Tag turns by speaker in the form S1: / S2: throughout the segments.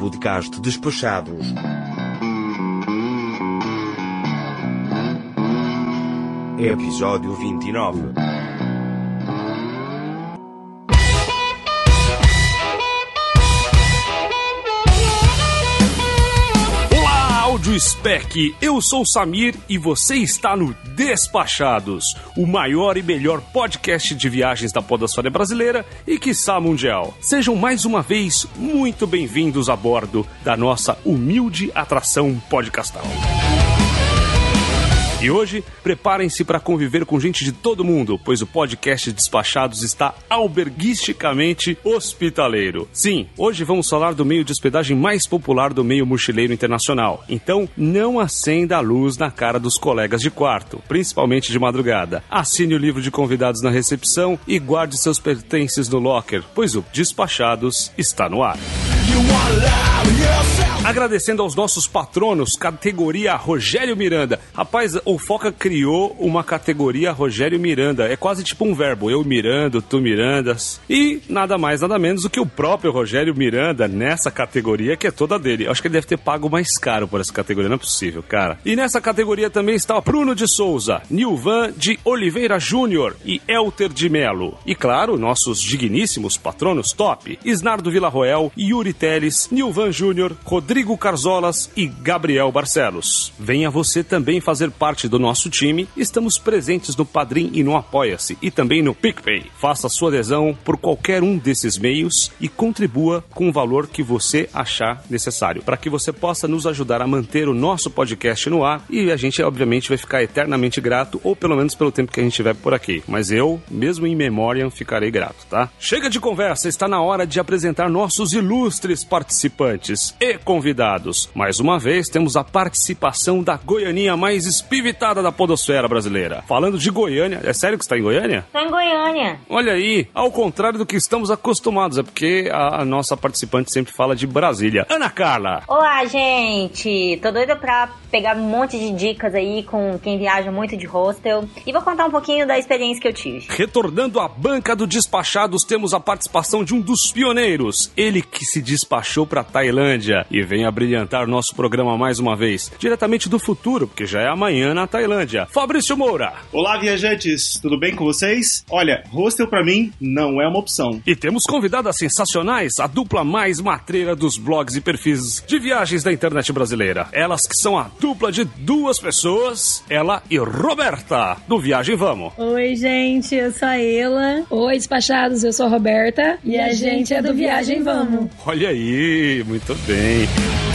S1: podcast Despachados. Episódio 29.
S2: Olá, Áudio Spec! Eu sou o Samir e você está no Despachados, o maior e melhor podcast de viagens da podosfera brasileira e quiçá mundial. Sejam mais uma vez muito bem-vindos a bordo da nossa humilde atração podcastal. E hoje, preparem-se para conviver com gente de todo mundo, pois o podcast Despachados está alberguisticamente hospitaleiro. Sim, hoje vamos falar do meio de hospedagem mais popular do meio mochileiro internacional. Então, não acenda a luz na cara dos colegas de quarto, principalmente de madrugada. Assine o livro de convidados na recepção e guarde seus pertences no locker, pois o Despachados está no ar. Agradecendo aos nossos patronos, categoria Rogério Miranda. Rapaz, o Foca criou uma categoria Rogério Miranda. É quase tipo um verbo. Eu mirando, tu mirandas. E nada mais, nada menos do que o próprio Rogério Miranda nessa categoria que é toda dele. Acho que ele deve ter pago mais caro por essa categoria. Não é possível, cara. E nessa categoria também está Bruno de Souza, Nilvan de Oliveira Júnior e Elter de Melo. E claro, nossos digníssimos patronos top, Isnardo Villarroel, Yuri Teles, Nilvan Júnior, Rodrigo Carzolas e Gabriel Barcelos. Venha você também fazer parte do nosso time. Estamos presentes no Padrim e no Apoia-se e também no PicPay. Faça sua adesão por qualquer um desses meios e contribua com o valor que você achar necessário, para que você possa nos ajudar a manter o nosso podcast no ar e a gente obviamente vai ficar eternamente grato ou pelo menos pelo tempo que a gente estiver por aqui. Mas eu, mesmo em memória, ficarei grato, tá? Chega de conversa, está na hora de apresentar nossos ilustres participantes e convidados. Mais uma vez, temos a participação da Goianinha mais espivitada da podosfera brasileira. Falando de Goiânia, é sério que está em Goiânia?
S3: Tô em Goiânia.
S2: Olha aí, ao contrário do que estamos acostumados, é porque a, a nossa participante sempre fala de Brasília. Ana Carla!
S3: Olá, gente! Tô doida pra pegar um monte de dicas aí com quem viaja muito de hostel e vou contar um pouquinho da experiência que eu tive.
S2: Retornando à banca do Despachados, temos a participação de um dos pioneiros, ele que se despachou para Tailândia e vem a brilhantar nosso programa mais uma vez, diretamente do futuro, porque já é amanhã na Tailândia. Fabrício Moura.
S4: Olá, viajantes, tudo bem com vocês? Olha, hostel pra mim não é uma opção.
S2: E temos convidadas sensacionais, a dupla mais matreira dos blogs e perfis de viagens da internet brasileira. Elas que são a dupla de duas pessoas, ela e Roberta, do Viagem Vamos.
S5: Oi, gente, eu sou a Ela.
S6: Oi, despachados, eu sou a Roberta.
S5: E a gente é do Viagem Vamos.
S2: Olha aí, muito bem.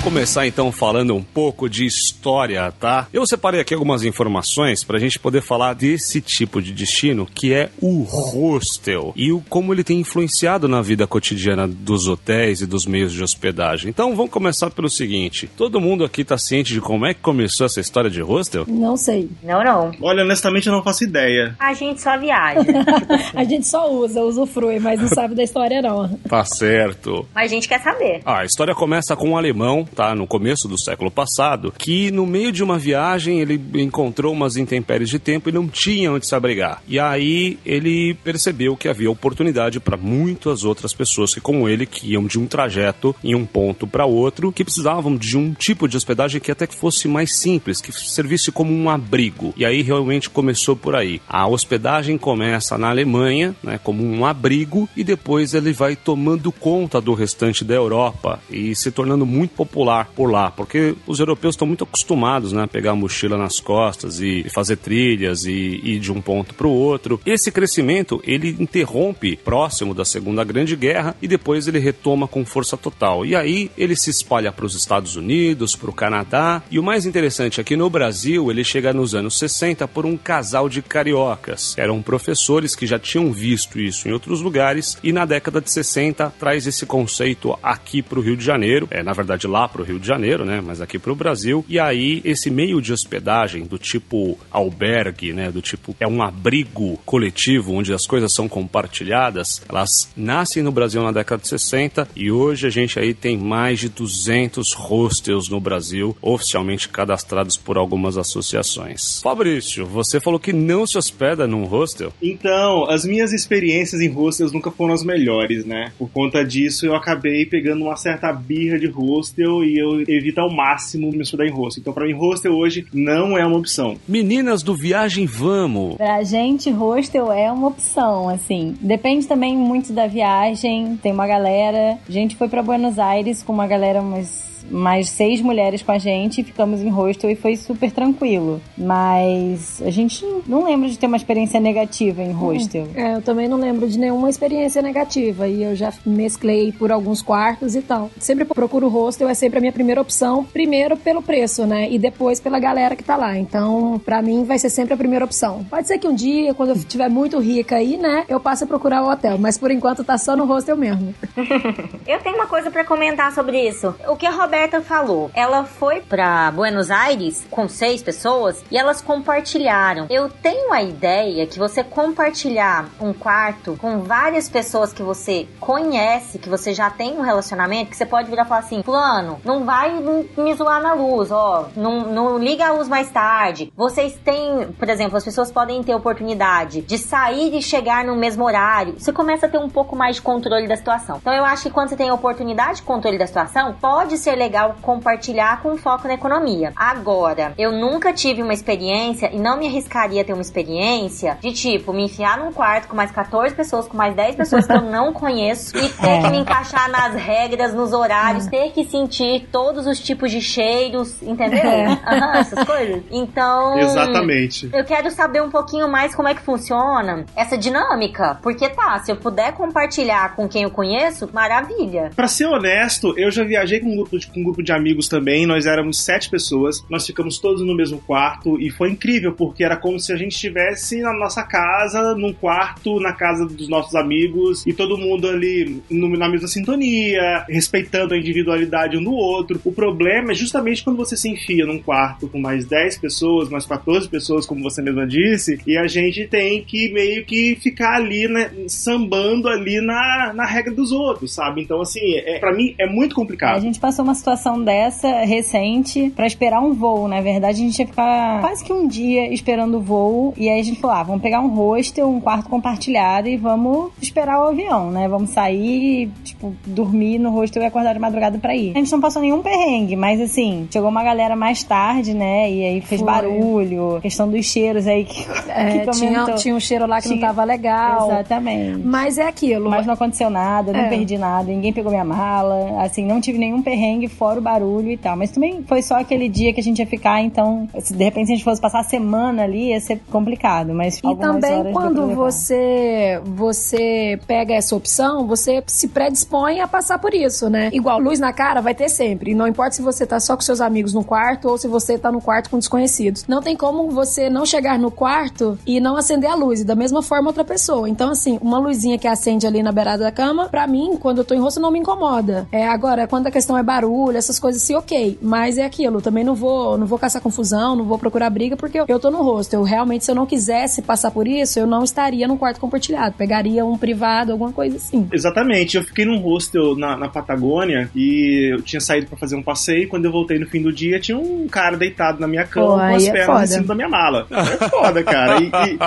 S2: Vamos começar então falando um pouco de história, tá? Eu separei aqui algumas informações pra gente poder falar desse tipo de destino que é o hostel e o como ele tem influenciado na vida cotidiana dos hotéis e dos meios de hospedagem. Então vamos começar pelo seguinte: todo mundo aqui tá ciente de como é que começou essa história de hostel?
S6: Não sei.
S3: Não, não.
S4: Olha, honestamente eu não faço ideia.
S3: A gente só viaja.
S6: A gente só usa, usufrui, mas não sabe da história, não.
S2: Tá certo.
S3: Mas a gente quer saber.
S2: Ah, a história começa com um alemão, tá? No começo do século passado, que no meio de uma viagem ele encontrou umas intempéries de tempo e não tinha onde se abrigar. E aí ele percebeu que havia oportunidade para muitas outras pessoas que, como ele, que iam de um trajeto em um ponto para outro, que precisavam de um tipo de hospedagem que até que fosse mais simples, que servisse como um abrigo. E aí realmente começou por aí. A hospedagem começa na Alemanha, né, como um abrigo, e depois ele vai tomando conta do restante da Europa e se tornando muito popular por lá, porque os europeus estão muito acostumados né, a pegar a mochila nas costas e fazer trilhas e ir de um ponto para o outro. Esse crescimento ele interrompe próximo da Segunda Grande Guerra e depois ele retoma com força total. E aí ele se espalha para os Estados Unidos, para o Canadá e o mais interessante é que no Brasil ele chega nos anos 60 por um casal de cariocas. Eram professores que já tinham visto isso em outros lugares e na década de 60 traz esse conceito aqui para o Rio de Janeiro, é na verdade lá para o Rio de Janeiro, né? Mas aqui para o Brasil. E aí esse meio de hospedagem do tipo albergue, né? Do tipo é um abrigo coletivo onde as coisas são compartilhadas. Elas nascem no Brasil na década de 60 e hoje a gente aí tem mais de 200 hostels no Brasil oficialmente cadastrados por algumas associações. Fabrício, você falou que não se hospeda num hostel?
S4: Então, as minhas experiências em hostels nunca foram as melhores, né? Por conta disso, eu acabei pegando uma certa birra de hostel e eu evito ao máximo me hospedar em hostel. Então, pra mim, hostel hoje não é uma opção.
S2: Meninas do Viagem Vamos!
S6: Pra gente, hostel é uma opção, assim. Depende também muito da viagem. Tem uma galera. A gente foi pra Buenos Aires com uma galera, umas mais seis mulheres com a gente, ficamos em hostel e foi super tranquilo. Mas a gente não lembra de ter uma experiência negativa em hostel.
S5: É, eu também não lembro de nenhuma experiência negativa e eu já mesclei por alguns quartos e tal. Sempre procuro hostel, é sempre a minha primeira opção, primeiro pelo preço, né? E depois pela galera que tá lá. Então, pra mim, vai ser sempre a primeira opção. Pode ser que um dia, quando eu estiver muito rica aí, né, eu passe a procurar o hotel, mas por enquanto tá só no hostel mesmo.
S7: Eu tenho uma coisa pra comentar sobre isso. O que a Roberta falou, ela foi pra Buenos Aires com seis pessoas e elas compartilharam. Eu tenho a ideia que você compartilhar um quarto com várias pessoas que você conhece, que você já tem um relacionamento, que você pode virar e falar assim: Fulano, não vai me zoar na luz, ó, não, não liga a luz mais tarde. Vocês têm, por exemplo, as pessoas podem ter oportunidade de sair e chegar no mesmo horário. Você começa a ter um pouco mais de controle da situação. Então eu acho que quando você tem oportunidade de controle da situação, pode ser legal compartilhar com foco na economia. Agora, eu nunca tive uma experiência e não me arriscaria a ter uma experiência de tipo me enfiar num quarto com mais 14 pessoas, com mais 10 pessoas que eu não conheço e ter que me encaixar nas regras, nos horários, ter que sentir todos os tipos de cheiros, entendeu? Aham, essas coisas. Então,
S4: Exatamente.
S7: eu quero saber um pouquinho mais como é que funciona essa dinâmica. Porque tá, se eu puder compartilhar com quem eu conheço, maravilha.
S4: Pra ser honesto, eu já viajei com um grupo de, com um grupo de amigos também. Nós éramos sete pessoas. Nós ficamos todos no mesmo quarto e foi incrível porque era como se a gente estivesse na nossa casa, num quarto, na casa dos nossos amigos e todo mundo ali no- na mesma sintonia, respeitando a individualidade um do outro. O problema é justamente quando você se enfia num quarto com mais 10 pessoas, mais 14 pessoas, como você mesma disse, e a gente tem que meio que ficar ali, né, sambando ali na, na regra dos outros, sabe? Então, assim, é, para mim é muito complicado.
S6: A gente passou uma situação dessa recente pra esperar um voo. Na verdade, a gente ia ficar quase que um dia esperando o voo. E aí a gente falou: ah, vamos pegar um hostel, um quarto compartilhado e vamos esperar o avião, né? Vamos sair, tipo, dormir no hostel e acordar de madrugada pra ir. A gente não passou nenhum perrengue, mas assim, chegou uma galera mais tarde, né? E aí fez
S5: Foi.
S6: barulho, questão dos cheiros aí que,
S5: É,
S6: que
S5: tinha, tinha um cheiro lá que não
S6: Tinha-
S5: tava legal.
S6: Exatamente.
S5: Mas é aquilo.
S6: Mas não aconteceu nada, não
S5: É.
S6: perdi nada, ninguém pegou minha mala, assim, não tive nenhum perrengue fora o barulho e tal. Mas também foi só aquele dia que a gente ia ficar, então, se de repente a gente fosse passar a semana ali, ia ser complicado. Mas
S5: E também quando você você pega essa opção, você se predispõe a passar por isso, né? Igual luz na cara vai ter sempre. Não importa se você tá só com seus amigos no quarto ou se você tá no quarto com desconhecidos. Não tem como você não chegar no quarto e não acender a luz. E da mesma forma outra pessoa. Então, assim, uma luzinha que acende ali na beirada da cama, pra mim, quando eu tô em rosto, não me incomoda. É, agora, quando a questão é barulho, essas coisas, sim, ok. Mas é aquilo, também não vou, não vou caçar confusão, não vou procurar briga, porque eu, eu tô no rosto. Eu realmente, se eu não quisesse passar por isso, eu não estaria num quarto compartilhado. Pegaria um privado, alguma coisa assim.
S4: Exatamente, eu fiquei num hostel na, na Patagônia e eu tinha saído pra fazer um passeio. Quando eu voltei no fim do dia, tinha um cara deitado na minha cama
S5: Pô,
S4: com as
S5: é
S4: pernas
S5: foda.
S4: em cima da minha mala. É foda, cara. E, e-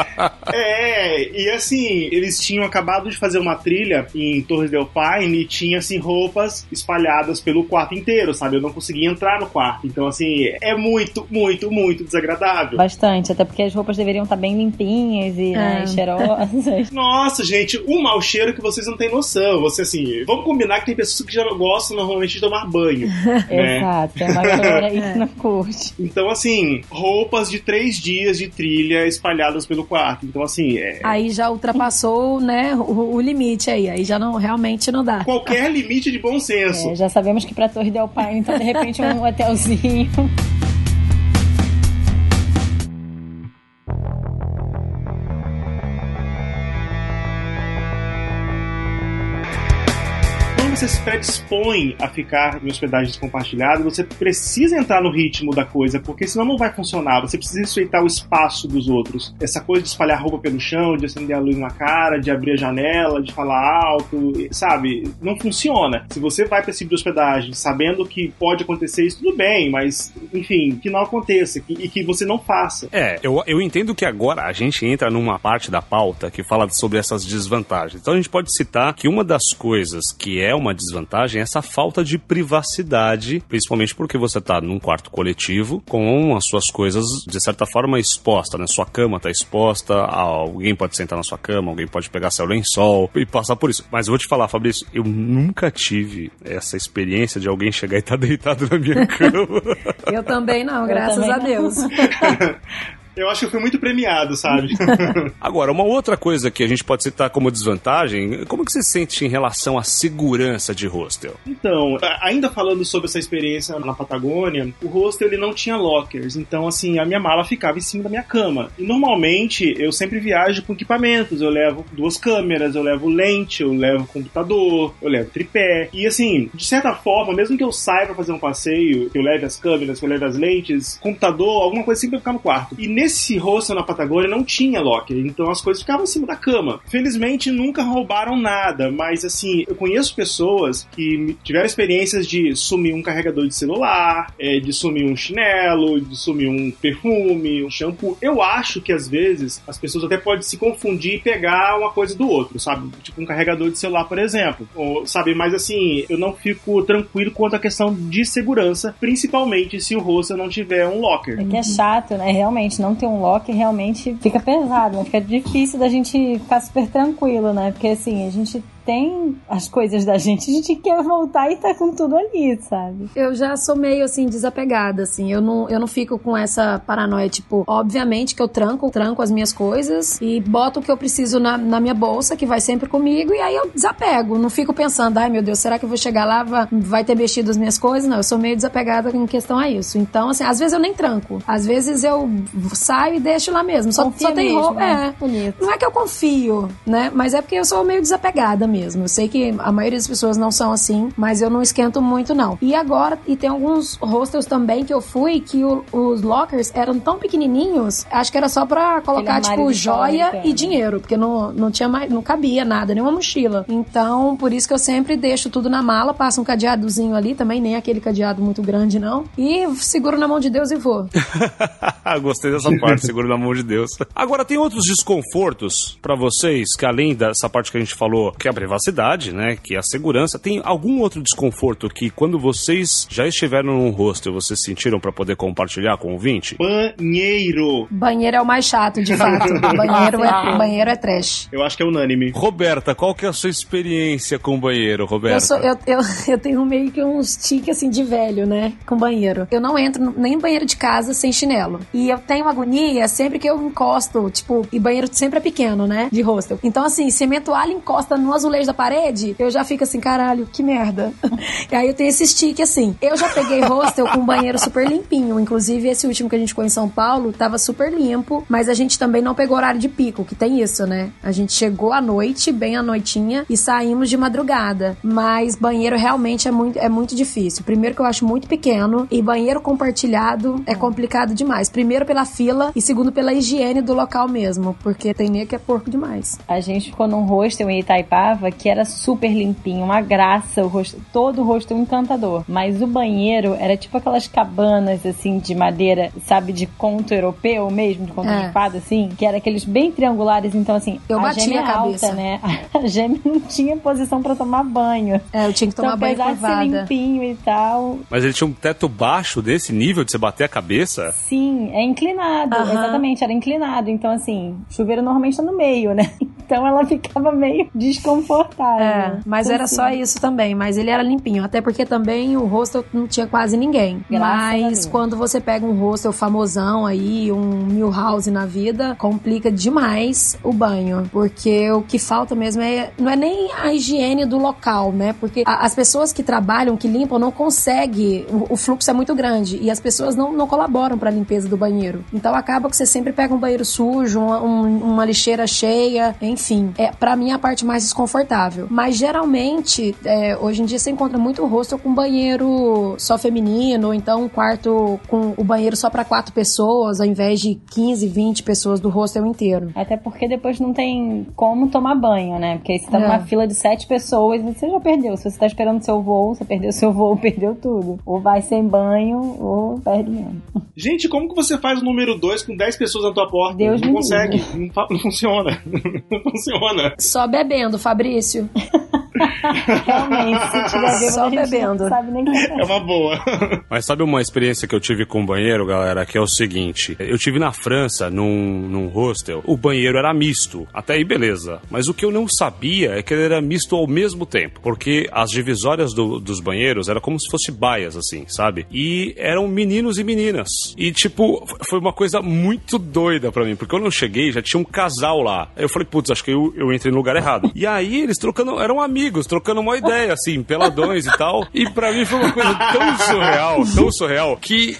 S4: é, e assim, eles tinham acabado de fazer uma trilha em Torres del Paine e tinha assim roupas espalhadas pelo quarto inteiro, sabe? Eu não conseguia entrar no quarto. Então, assim, é muito, muito, muito desagradável.
S6: Bastante, até porque as roupas deveriam estar bem limpinhas e né,
S5: É.
S6: cheirosas.
S4: Nossa, gente, um mau cheiro que vocês não têm noção. Você, assim, vamos combinar que tem pessoas que já gostam normalmente de tomar banho. né?
S6: Exato, tem uma galera aí que não curte.
S4: Então, assim, roupas de três dias de trilha espalhadas pelo quarto. Então, assim, é-
S5: Aí já ultrapassou, né, o, o limite aí. Aí já não, realmente não dá.
S4: qualquer limite de bom senso.
S6: É, já sabemos que pra Torre Del Paine, então de repente um hotelzinho.
S4: Você se predispõe a ficar em hospedagens compartilhadas, você precisa entrar no ritmo da coisa, porque senão não vai funcionar. Você precisa respeitar o espaço dos outros. Essa coisa de espalhar roupa pelo chão, de acender a luz na cara, de abrir a janela, de falar alto, sabe? Não funciona. Se você vai para esse tipo de hospedagem sabendo que pode acontecer isso, tudo bem, mas, enfim, que não aconteça que, e que você não faça.
S2: É, eu, eu entendo que agora a gente entra numa parte da pauta que fala sobre essas desvantagens. Então a gente pode citar que uma das coisas que é uma desvantagem é essa falta de privacidade, principalmente porque você está num quarto coletivo com as suas coisas de certa forma exposta, né? Sua cama está exposta, alguém pode sentar na sua cama, alguém pode pegar seu lençol e passar por isso. Mas eu vou te falar, Fabrício, eu nunca tive essa experiência de alguém chegar e estar tá deitado na minha cama.
S5: eu também não, graças também a Deus.
S4: Eu acho que foi muito premiado, sabe?
S2: Agora, uma outra coisa que a gente pode citar como desvantagem, como que você sente em relação à segurança de hostel?
S4: Então, ainda falando sobre essa experiência na Patagônia, o hostel ele não tinha lockers, então assim, a minha mala ficava em cima da minha cama. E normalmente eu sempre viajo com equipamentos, eu levo duas câmeras, eu levo lente, eu levo computador, eu levo tripé. E assim, de certa forma, mesmo que eu saia para fazer um passeio, que eu leve as câmeras, que eu leve as lentes, computador, alguma coisa sempre vai ficar no quarto. E nesse hostel na Patagônia não tinha locker, então as coisas ficavam em cima da cama. Felizmente nunca roubaram nada, mas assim, eu conheço pessoas que tiveram experiências de sumir um carregador de celular, é, de sumir um chinelo, de sumir um perfume, um shampoo. Eu acho que às vezes as pessoas até podem se confundir e pegar uma coisa do outro, sabe? Tipo um carregador de celular, por exemplo. Ou, sabe, mas assim, eu não fico tranquilo quanto à questão de segurança, principalmente se o hostel não tiver um locker.
S6: É que é chato, né? Realmente, não ter um lock realmente fica pesado, né? Fica difícil da gente ficar super tranquilo, né? Porque assim, a gente tem as coisas da gente, a gente quer voltar e tá com tudo ali, sabe?
S5: Eu já sou meio assim desapegada, assim. Eu não, eu não fico com essa paranoia, tipo, obviamente que eu tranco, tranco as minhas coisas e boto o que eu preciso na, na minha bolsa, que vai sempre comigo, e aí eu desapego. Não fico pensando, ai meu Deus, será que eu vou chegar lá, vai ter mexido as minhas coisas? Não, eu sou meio desapegada em questão a isso. Então, assim, às vezes eu nem tranco. Às vezes eu saio e deixo lá mesmo. Só, só tem roupa. Né? É. Bonito. Não é que eu confio, né? Mas é porque eu sou meio desapegada mesmo. Eu sei que a maioria das pessoas não são assim, mas eu não esquento muito, não. E agora, e tem alguns hostels também que eu fui que o, os lockers eram tão pequenininhos, acho que era só pra colocar, tipo, joia e dinheiro, porque não, não tinha mais, não cabia nada, nenhuma mochila. Então, por isso que eu sempre deixo tudo na mala, passo um cadeadozinho ali também, nem aquele cadeado muito grande, não. E seguro na mão de Deus e vou.
S2: Gostei dessa parte, seguro na mão de Deus. Agora, tem outros desconfortos para vocês, que além dessa parte que a gente falou, que é a privacidade, né? Que é a segurança. Tem algum outro desconforto que quando vocês já estiveram num hostel, vocês sentiram para poder compartilhar com o ouvinte?
S4: Banheiro.
S5: Banheiro é o mais chato, de fato. banheiro, é, banheiro é trash.
S4: Eu acho que é unânime.
S2: Roberta, qual que é a sua experiência com banheiro, Roberta?
S5: Eu, sou, eu, eu, eu tenho meio que uns tique assim de velho, né? Com banheiro. Eu não entro nem em banheiro de casa sem chinelo. E eu tenho agonia sempre que eu encosto, tipo, e banheiro sempre é pequeno, né? De hostel. Então, assim, se a minha toalha encosta no azulejo da parede, eu já fico assim, caralho, que merda. e aí eu tenho esse stick assim. Eu já peguei hostel com banheiro super limpinho. Inclusive, esse último que a gente ficou em São Paulo tava super limpo, mas a gente também não pegou horário de pico, que tem isso, né? A gente chegou à noite, bem à noitinha, e saímos de madrugada. Mas banheiro realmente é muito, é muito difícil. Primeiro que eu acho muito pequeno, e banheiro compartilhado é complicado demais. Primeiro pela fila e segundo pela higiene do local mesmo, porque tem nego que é porco demais.
S6: A gente ficou num hostel em Itaipava que era super limpinho, uma graça, o rosto, todo o rosto encantador. Mas o banheiro era tipo aquelas cabanas assim de madeira, sabe, de conto europeu mesmo, de conto é. de fada assim, que era aqueles bem triangulares, então assim,
S5: eu
S6: a
S5: gêmea
S6: a
S5: alta,
S6: né? A gêmea não tinha posição para tomar banho.
S5: É, eu tinha que tomar
S6: então,
S5: banho
S6: curvada. ser limpinho e tal.
S2: Mas ele tinha um teto baixo desse nível de você bater a cabeça?
S6: Sim, é inclinado, uhum. exatamente, era inclinado. Então assim, chuveiro normalmente tá no meio, né? Então ela ficava meio desconfortável.
S5: É, mas era só isso também, mas ele era limpinho, até porque também o hostel não tinha quase ninguém.
S6: Graças
S5: mas quando você pega um hostel famosão aí, um Milhouse na vida, complica demais o banho, porque o que falta mesmo é não é nem a higiene do local, né? Porque a, as pessoas que trabalham, que limpam, não conseguem, o, o fluxo é muito grande e as pessoas não, não colaboram para a limpeza do banheiro. Então acaba que você sempre pega um banheiro sujo, uma, um, uma lixeira cheia, enfim. É, para mim a parte mais desconfortável. Mas geralmente, é, hoje em dia você encontra muito hostel com banheiro só feminino, ou então um quarto com o banheiro só para quatro pessoas, ao invés de 15, 20 pessoas do hostel inteiro.
S6: Até porque depois não tem como tomar banho, né? Porque aí você tá
S5: É.
S6: numa fila de sete pessoas e você já perdeu. Se você tá esperando seu voo, você perdeu seu voo, perdeu tudo. Ou vai sem banho, ou perde mesmo.
S4: Gente, como que você faz o número 2 com 10 pessoas na tua porta?
S6: Deus
S4: não
S6: me
S4: consegue. Não, não funciona. não funciona.
S5: Só bebendo, Fabrício difícil.
S6: Realmente, se tiver bêbado,
S5: Só bebendo.
S6: sabe nem como
S4: É uma boa.
S2: Mas sabe uma experiência que eu tive com o banheiro, galera? Que é o seguinte: eu tive na França, num, num hostel, o banheiro era misto. Até aí, beleza. Mas o que eu não sabia é que ele era misto ao mesmo tempo. Porque as divisórias do- dos banheiros eram como se fosse baias, assim, sabe? E eram meninos e meninas. E, tipo, foi uma coisa muito doida pra mim. Porque quando eu cheguei, já tinha um casal lá. Aí eu falei, putz, acho que eu, eu entrei no lugar errado. E aí eles trocando, eram amigos, trocando uma ideia, assim, peladões e tal. E pra mim foi uma coisa tão surreal, tão surreal, que.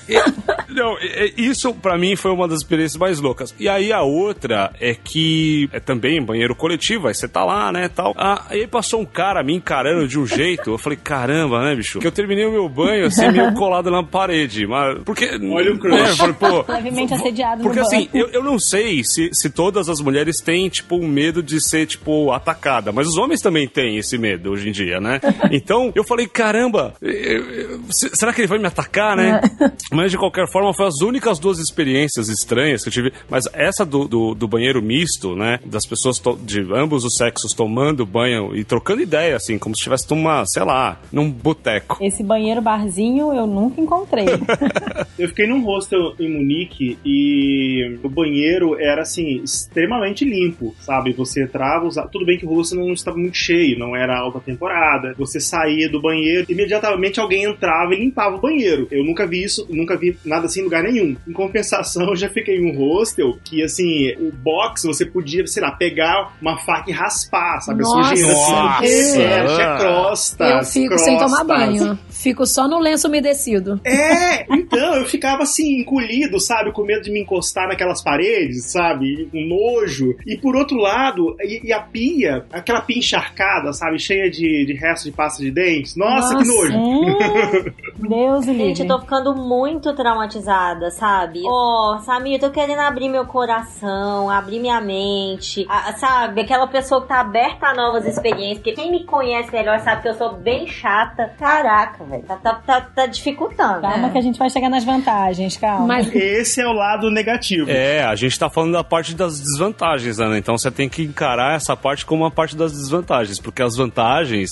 S2: não, isso pra mim foi uma das experiências mais loucas. E aí a outra é que é também banheiro coletivo, aí você tá lá, né, tal. Ah, aí passou um cara me encarando de um jeito, eu falei, caramba, né, bicho? Que eu terminei o meu banho assim, meio colado na parede. Mas. Porque.
S4: Olha o crush.
S2: É, eu falei, pô.
S6: Levemente assediado
S2: Porque
S6: no
S2: assim, eu, eu não sei se, se todas as mulheres têm, tipo, um medo de ser, tipo, atacada. Mas os homens também têm esse medo hoje em dia, né? Então, eu falei, caramba, será que ele vai me atacar, né? Mas de qualquer forma, foi as únicas duas experiências estranhas que eu tive. Mas essa do, do, do banheiro misto, né? Das pessoas de ambos os sexos tomando banho e trocando ideia, assim, como se estivesse numa, sei lá, num boteco.
S6: Esse banheiro barzinho eu nunca encontrei.
S4: Eu fiquei num hostel em Munique e o banheiro era assim, extremamente limpo, sabe? Você entrava, usava... tudo bem que o hostel não estava muito cheio, não era alta temporada. Você saía do banheiro, imediatamente alguém entrava e limpava o banheiro. Eu nunca vi isso, nunca vi nada assim em lugar nenhum. Em compensação, eu já fiquei em um hostel que assim, o box você podia, sei lá, pegar uma faca e raspar, sabe?
S5: Nossa,
S4: a sujeira assim,
S2: Nossa.
S4: é, tinha crostas.
S5: Eu fico sem tomar
S4: crostas.
S5: banho. Fico só no lenço umedecido.
S4: É, então, eu ficava assim, encolhido, sabe? Com medo de me encostar naquelas paredes, sabe? Com nojo. E por outro lado, e, e a pia, aquela pia encharcada, sabe? Cheia de, de restos de pasta de dentes. Nossa, que
S5: Nossa.
S4: nojo.
S6: Hum, Deus o
S3: Gente,
S6: livre.
S3: eu tô ficando muito traumatizada, sabe? Ó, Samir, eu tô querendo abrir meu coração, abrir minha mente, a- sabe? Aquela pessoa que tá aberta a novas experiências, porque quem me conhece melhor sabe que eu sou bem chata. Caraca, velho, tá, tá, tá, tá dificultando.
S6: Calma
S5: É.
S6: que a gente vai chegar nas vantagens, calma.
S5: Mas
S4: Esse é o lado negativo.
S2: É, a gente tá falando da parte das desvantagens, né? Então você tem que encarar essa parte como uma parte das desvantagens, porque as vantagens,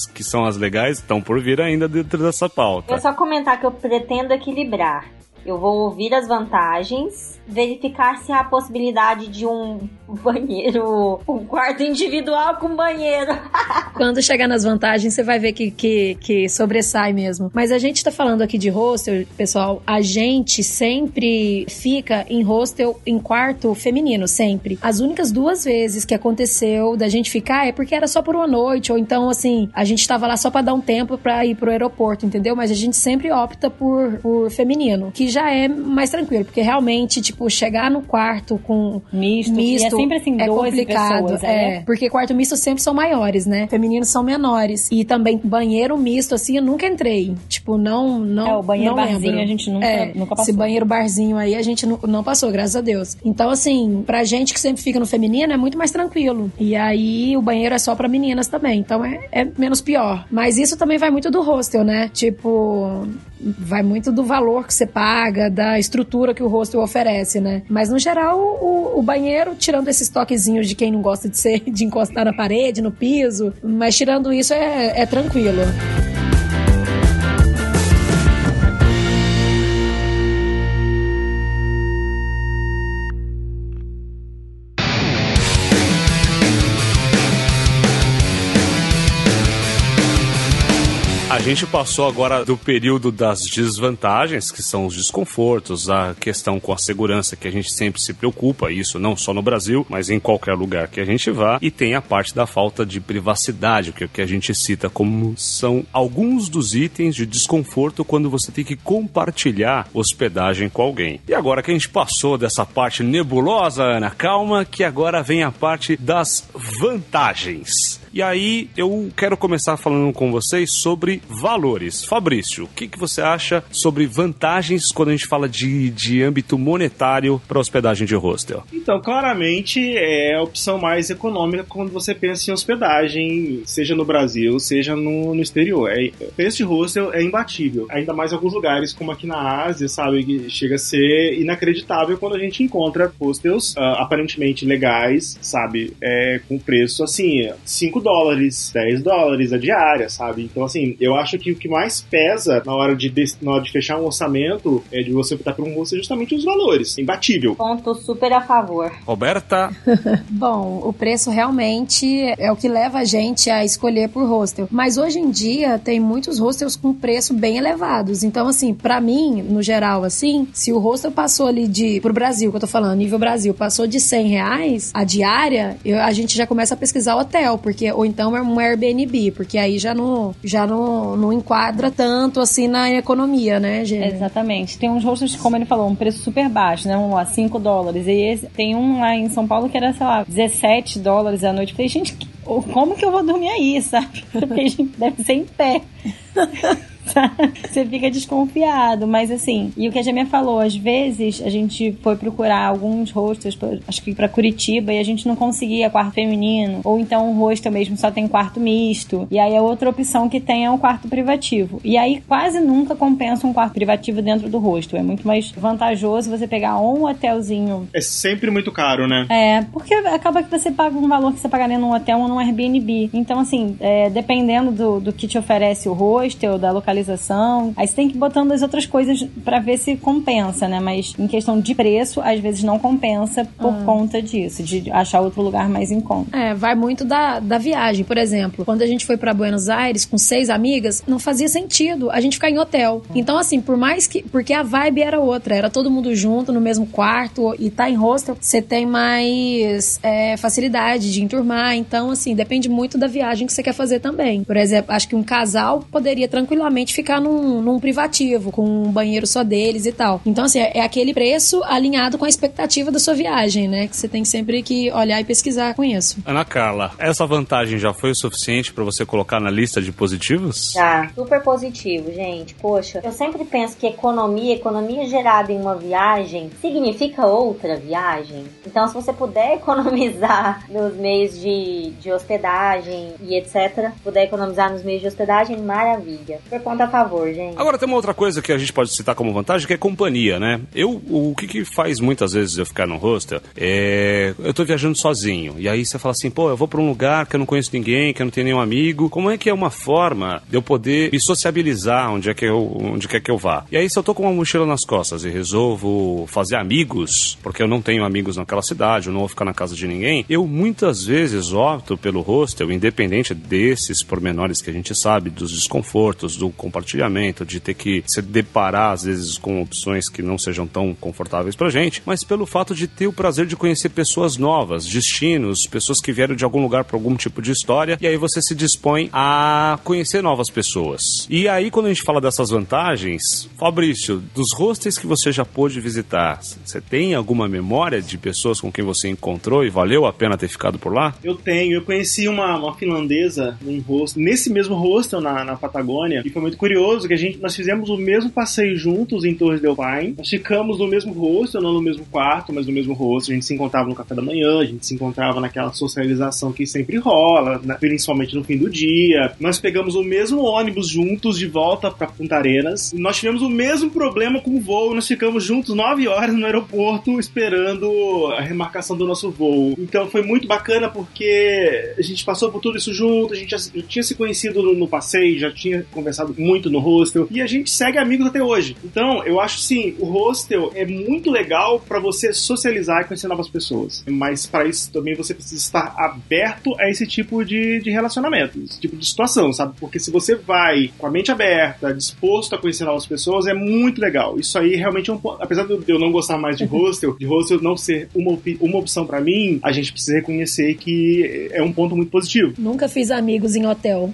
S2: que são as legais, estão por vir ainda dentro dessa pauta.
S3: Eu só comentar que eu pretendo equilibrar. Eu vou ouvir as vantagens, verificar se há a possibilidade de um banheiro, um quarto individual com banheiro.
S5: quando chegar nas vantagens, você vai ver que, que, que sobressai mesmo. Mas a gente tá falando aqui de hostel, pessoal. A gente sempre fica em hostel em quarto feminino, sempre. As únicas duas vezes que aconteceu da gente ficar é porque era só por uma noite, ou então, assim, a gente tava lá só pra dar um tempo pra ir pro aeroporto, entendeu? Mas a gente sempre opta por, por feminino, que já é mais tranquilo, porque realmente, tipo, chegar no quarto com
S6: Misto.
S5: misto
S6: E é sempre assim,
S5: é
S6: 12
S5: complicado,
S6: pessoas,
S5: é,
S6: é.
S5: porque quarto misto sempre são maiores, né? Femininos são menores. E também banheiro misto assim, eu nunca entrei. Tipo, não não
S6: É, o banheiro
S5: não
S6: barzinho
S5: lembro.
S6: a gente nunca-
S5: é,
S6: nunca
S5: Esse
S6: passou.
S5: banheiro barzinho aí a gente nu- não passou, graças a Deus. Então assim, pra gente que sempre fica no feminino é muito mais tranquilo. E aí o banheiro é só pra meninas também, então é, é menos pior. Mas isso também vai muito do hostel, né? Tipo, vai muito do valor que você paga, da estrutura que o hostel oferece, né? Mas no geral, o, o banheiro, tirando esses toquezinhos de quem não gosta de ser, de encostar na parede, no piso, mas tirando isso é, é tranquilo.
S2: Gente passou agora do período das desvantagens, que são os desconfortos, a questão com a segurança que a gente sempre se preocupa, isso não só no Brasil, mas em qualquer lugar que a gente vá, e tem a parte da falta de privacidade, que é o que a gente cita como são alguns dos itens de desconforto quando você tem que compartilhar hospedagem com alguém. E agora que a gente passou dessa parte nebulosa, Ana, calma, que agora vem a parte das vantagens. E aí eu quero começar falando com vocês sobre valores. Fabrício, o que, que você acha sobre vantagens quando a gente fala de, de âmbito monetário para hospedagem de hostel?
S4: Então, claramente é a opção mais econômica quando você pensa em hospedagem, seja no Brasil, seja no, no exterior. É, preço de hostel é imbatível. Ainda mais em alguns lugares, como aqui na Ásia, sabe, que chega a ser inacreditável quando a gente encontra hostels uh, aparentemente legais, sabe, é, com preço assim, 5 dólares, 10 dólares a diária, sabe? Então, assim, eu acho que o que mais pesa na hora de, na hora de fechar um orçamento é de você optar por um rosto é justamente os valores. Imbatível.
S3: Ponto super a favor.
S2: Roberta?
S5: Bom, o preço realmente é o que leva a gente a escolher por hostel. Mas hoje em dia tem muitos hostels com preço bem elevados. Então, assim, para mim, no geral, assim, se o hostel passou ali de. pro Brasil, que eu tô falando, nível Brasil, passou de 100 reais a diária, eu, a gente já começa a pesquisar hotel, porque ou então é um Airbnb, porque aí já não, já não, não enquadra tanto assim na economia, né, gente?
S6: Exatamente. Tem uns hostels, como ele falou, um preço super baixo, né? Um lá, 5 dólares. E esse, tem um lá em São Paulo que era, sei lá, 17 dólares a noite. Eu falei, gente, como que eu vou dormir aí, sabe? Porque a gente deve ser em pé. você fica desconfiado, mas assim, e o que a Jamia falou, às vezes a gente foi procurar alguns hostels, acho que para Curitiba, e a gente não conseguia quarto feminino, ou então o hostel mesmo só tem quarto misto, e aí a outra opção que tem é um quarto privativo. E aí quase nunca compensa um quarto privativo dentro do hostel, é muito mais vantajoso você pegar um hotelzinho.
S4: É sempre muito caro, né?
S6: É, porque acaba que você paga um valor que você pagaria num hotel ou num Airbnb. Então, assim, é, dependendo do, do que te oferece o hostel, da localização localização. Aí você tem que ir botando as outras coisas para ver se compensa, né? Mas em questão de preço, às vezes não compensa por ah. conta disso, de achar outro lugar mais em conta.
S5: É, vai muito da, da viagem. Por exemplo, quando a gente foi para Buenos Aires com seis amigas, não fazia sentido a gente ficar em hotel. Então, assim, por mais que. Porque a vibe era outra, era todo mundo junto no mesmo quarto e tá em hostel, você tem mais é, facilidade de enturmar. Então, assim, depende muito da viagem que você quer fazer também. Por exemplo, acho que um casal poderia tranquilamente ficar num, num privativo, com um banheiro só deles e tal. Então, assim, é, é aquele preço alinhado com a expectativa da sua viagem, né? Que você tem sempre que olhar e pesquisar com isso.
S2: Ana Carla, essa vantagem já foi o suficiente para você colocar na lista de positivos?
S3: Já, super positivo, gente. Poxa, eu sempre penso que economia, economia gerada em uma viagem, significa outra viagem. Então, se você puder economizar nos meios de, de hospedagem e etc., puder economizar nos meios de hospedagem, maravilha. Por a favor, gente.
S2: Agora tem uma outra coisa que a gente pode citar como vantagem, que é companhia, né? Eu, o que, que faz muitas vezes eu ficar no hostel é. Eu tô viajando sozinho. E aí você fala assim, pô, eu vou pra um lugar que eu não conheço ninguém, que eu não tenho nenhum amigo. Como é que é uma forma de eu poder me sociabilizar onde é que eu, onde quer que eu vá? E aí, se eu tô com uma mochila nas costas e resolvo fazer amigos, porque eu não tenho amigos naquela cidade, eu não vou ficar na casa de ninguém, eu muitas vezes opto pelo hostel, independente desses pormenores que a gente sabe, dos desconfortos, do compartilhamento, de ter que se deparar às vezes com opções que não sejam tão confortáveis pra gente, mas pelo fato de ter o prazer de conhecer pessoas novas, destinos, pessoas que vieram de algum lugar para algum tipo de história, e aí você se dispõe a conhecer novas pessoas. E aí quando a gente fala dessas vantagens, Fabrício, dos hostels que você já pôde visitar, você tem alguma memória de pessoas com quem você encontrou e valeu a pena ter ficado por lá?
S4: Eu tenho, eu conheci uma, uma finlandesa num hostel, nesse mesmo hostel na, na Patagônia, e foi muito curioso que a gente, nós fizemos o mesmo passeio juntos em Torres del Paine. Nós ficamos no mesmo rosto, não no mesmo quarto, mas no mesmo rosto. A gente se encontrava no café da manhã, a gente se encontrava naquela socialização que sempre rola, né? principalmente no fim do dia. Nós pegamos o mesmo ônibus juntos de volta para Punta Arenas. Nós tivemos o mesmo problema com o voo. Nós ficamos juntos nove horas no aeroporto esperando a remarcação do nosso voo. Então foi muito bacana porque a gente passou por tudo isso junto, a gente já tinha se conhecido no, no passeio, já tinha conversado com muito no hostel e a gente segue amigos até hoje. Então, eu acho sim, o hostel é muito legal para você socializar e conhecer novas pessoas. Mas para isso também você precisa estar aberto a esse tipo de, de relacionamento, esse tipo de situação, sabe? Porque se você vai com a mente aberta, disposto a conhecer novas pessoas, é muito legal. Isso aí realmente é um ponto. Apesar de eu não gostar mais de hostel, de hostel não ser uma, uma opção para mim, a gente precisa reconhecer que é um ponto muito positivo.
S5: Nunca fiz amigos em hotel.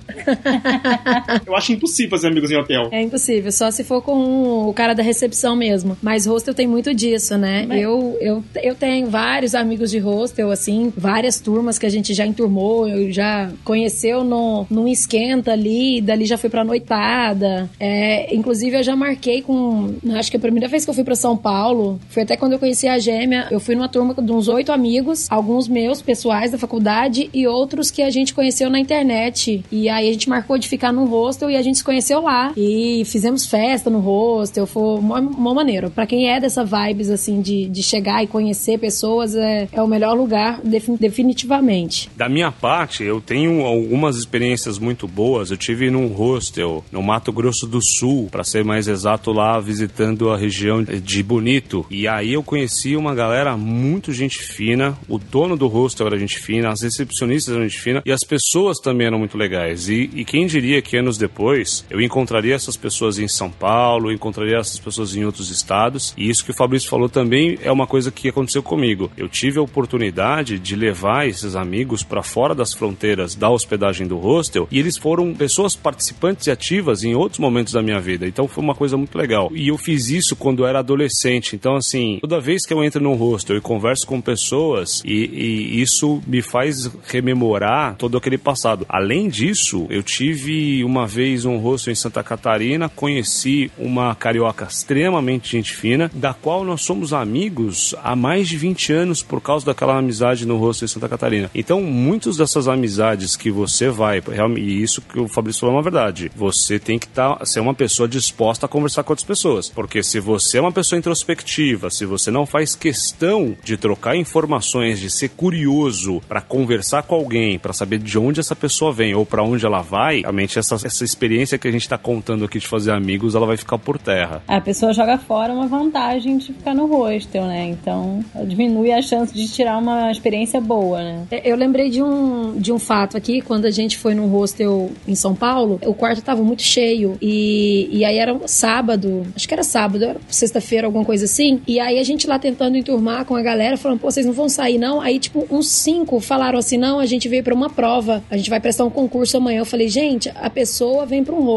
S4: eu acho impossível fazer amigos em hotel.
S5: É impossível, só se for com o cara da recepção mesmo. Mas hostel tem muito disso, né? Mas... Eu, eu, eu tenho vários amigos de hostel, assim, várias turmas que a gente já enturmou, eu já conheceu no, num esquenta ali, dali já fui pra noitada. É, inclusive, eu já marquei com. Acho que a primeira vez que eu fui pra São Paulo foi até quando eu conheci a gêmea. Eu fui numa turma de uns oito amigos, alguns meus, pessoais da faculdade, e outros que a gente conheceu na internet. E aí a gente marcou de ficar num hostel e a gente se conheceu lá. E fizemos festa no hostel, foi uma, uma maneira. Pra quem é dessa vibes, assim, de, de chegar e conhecer pessoas, é, é o melhor lugar, definitivamente.
S2: Da minha parte, eu tenho algumas experiências muito boas. Eu tive num hostel no Mato Grosso do Sul, para ser mais exato, lá visitando a região de Bonito. E aí eu conheci uma galera muito gente fina. O dono do hostel era gente fina, as recepcionistas eram gente fina e as pessoas também eram muito legais. E, e quem diria que anos depois eu encontraria essas pessoas em São Paulo, encontraria essas pessoas em outros estados. E isso que o Fabrício falou também é uma coisa que aconteceu comigo. Eu tive a oportunidade de levar esses amigos para fora das fronteiras da hospedagem do hostel e eles foram pessoas participantes e ativas em outros momentos da minha vida. Então foi uma coisa muito legal. E eu fiz isso quando eu era adolescente. Então, assim, toda vez que eu entro num hostel e converso com pessoas, e, e isso me faz rememorar todo aquele passado. Além disso, eu tive uma vez um hostel em Santa Catarina, conheci uma carioca extremamente gente fina, da qual nós somos amigos há mais de 20 anos por causa daquela amizade no hostel em Santa Catarina. Então, muitas dessas amizades que você vai, e isso que o Fabrício falou é uma verdade, você tem que tá, ser uma pessoa disposta a conversar com outras pessoas. Porque se você é uma pessoa introspectiva, se você não faz questão de trocar informações, de ser curioso para conversar com alguém, para saber de onde essa pessoa vem ou para onde ela vai, realmente essa, essa experiência que a gente está contando aqui de fazer amigos, ela vai ficar por terra.
S6: A pessoa joga fora uma vantagem de ficar no hostel, né? Então diminui a chance de tirar uma experiência boa, né?
S5: Eu lembrei de um, de um fato aqui, quando a gente foi no hostel em São Paulo, o quarto estava muito cheio e, e aí era um sábado, acho que era sábado, era sexta-feira, alguma coisa assim, e aí a gente lá tentando enturmar com a galera, falando, pô, vocês não vão sair não? Aí, tipo, uns cinco falaram assim, não, a gente veio para uma prova, a gente vai prestar um concurso amanhã. Eu falei, gente, a pessoa vem para um hostel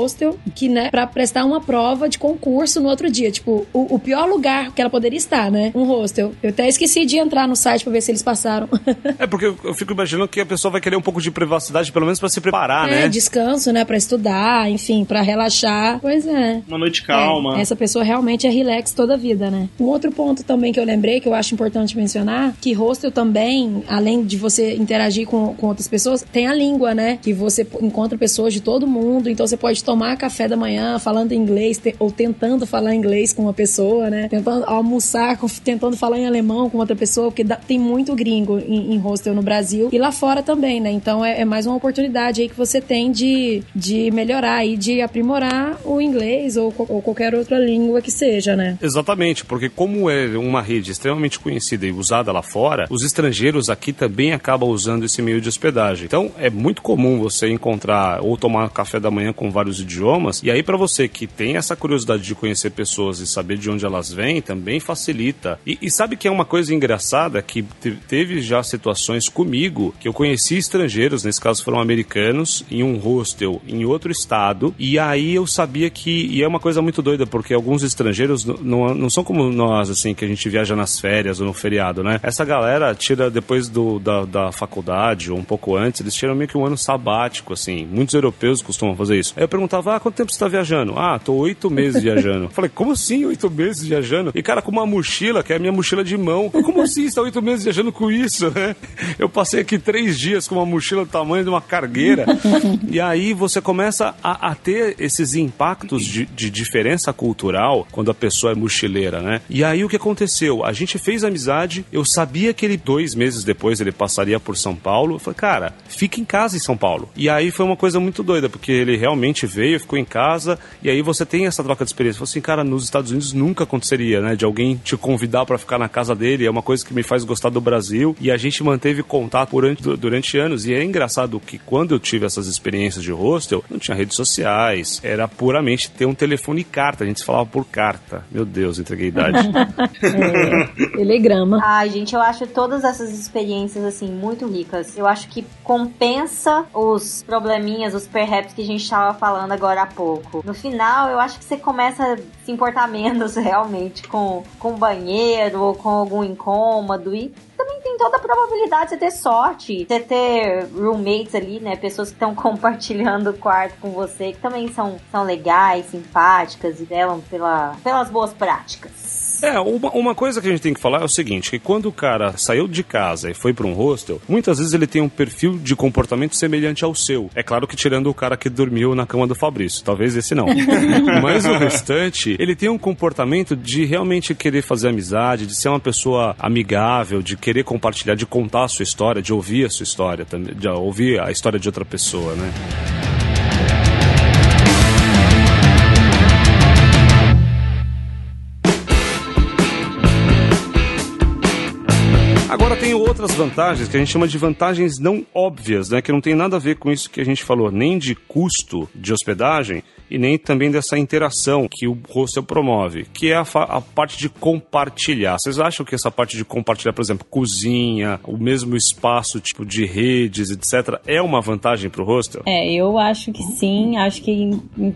S5: que, né, pra prestar uma prova de concurso no outro dia. Tipo, o, o, pior lugar que ela poderia estar, né? Um hostel. Eu até esqueci de entrar no site pra ver se eles passaram.
S2: é, porque eu, eu fico imaginando que a pessoa vai querer um pouco de privacidade, pelo menos para se preparar,
S5: é,
S2: né?
S5: descanso, né? Pra estudar, enfim, para relaxar. Pois é.
S4: Uma noite calma.
S5: É, essa pessoa realmente é relax toda a vida, né? Um outro ponto também que eu lembrei, que eu acho importante mencionar, que hostel também, além de você interagir com, com outras pessoas, tem a língua, né? Que você encontra pessoas de todo mundo, então você pode tomar café da manhã falando inglês te, ou tentando falar inglês com uma pessoa, né? Tentando almoçar, com, tentando falar em alemão com outra pessoa, porque dá, tem muito gringo em, em, hostel no Brasil e lá fora também, né? Então é, é, mais uma oportunidade aí que você tem de, de melhorar e de aprimorar o inglês ou, ou qualquer outra língua que seja, né?
S2: Exatamente, porque como é uma rede extremamente conhecida e usada lá fora, os estrangeiros aqui também acabam usando esse meio de hospedagem. Então é muito comum você encontrar ou tomar café da manhã com vários idiomas. E aí para você que tem essa curiosidade de conhecer pessoas e saber de onde elas vêm, também facilita. E, e sabe que é uma coisa engraçada que teve já situações comigo que eu conheci estrangeiros, nesse caso foram americanos, em um hostel em outro estado. E aí eu sabia que e é uma coisa muito doida porque alguns estrangeiros não, não são como nós assim que a gente viaja nas férias ou no feriado, né? Essa galera tira depois do, da, da faculdade ou um pouco antes, eles tiram meio que um ano sabático, assim. Muitos europeus costumam fazer isso. Aí eu perguntava, ah, quanto tempo você tá viajando? Ah, tô oito meses viajando. Falei, como assim oito meses viajando? E cara, com uma mochila, que é a minha mochila de mão. Como assim você tá oito meses viajando com isso, né? Eu passei aqui três dias com uma mochila do tamanho de uma cargueira. e aí você começa a, a ter esses impactos de, de diferença cultural quando a pessoa é mochileira, né? E aí o que aconteceu? A gente fez amizade, eu sabia que ele dois meses depois ele passaria por São Paulo. Eu falei, cara, fica em casa em São Paulo. E aí foi uma coisa muito doida, porque ele realmente veio ficou em casa, e aí você tem essa troca de experiência. Você assim, cara, nos Estados Unidos nunca aconteceria, né? De alguém te convidar para ficar na casa dele, é uma coisa que me faz gostar do Brasil, e a gente manteve contato durante, durante anos. E é engraçado que quando eu tive essas experiências de hostel, não tinha redes sociais, era puramente ter um telefone e carta, a gente se falava por carta. Meu Deus, entreguei idade.
S5: é, telegrama.
S3: Ai, gente, eu acho todas essas experiências, assim, muito ricas. Eu acho que compensa os probleminhas, os perhaps que a gente estava falando agora há pouco. No final, eu acho que você começa a se importar menos realmente com, com banheiro ou com algum incômodo e também tem toda a probabilidade de você ter sorte, de ter roommates ali, né? Pessoas que estão compartilhando o quarto com você, que também são, são legais, simpáticas e delam pela, pelas boas práticas.
S2: É, uma, uma coisa que a gente tem que falar é o seguinte, que quando o cara saiu de casa e foi para um hostel, muitas vezes ele tem um perfil de comportamento semelhante ao seu. É claro que tirando o cara que dormiu na cama do Fabrício, talvez esse não. Mas o restante, ele tem um comportamento de realmente querer fazer amizade, de ser uma pessoa amigável, de querer compartilhar, de contar a sua história, de ouvir a sua história, de ouvir a história de outra pessoa, né? Outras vantagens que a gente chama de vantagens não óbvias, né? Que não tem nada a ver com isso que a gente falou, nem de custo de hospedagem e nem também dessa interação que o hostel promove, que é a, a, parte de compartilhar. Vocês acham que essa parte de compartilhar, por exemplo, cozinha, o mesmo espaço tipo de redes, etc., é uma vantagem para o hostel?
S6: É, eu acho que sim. Acho que,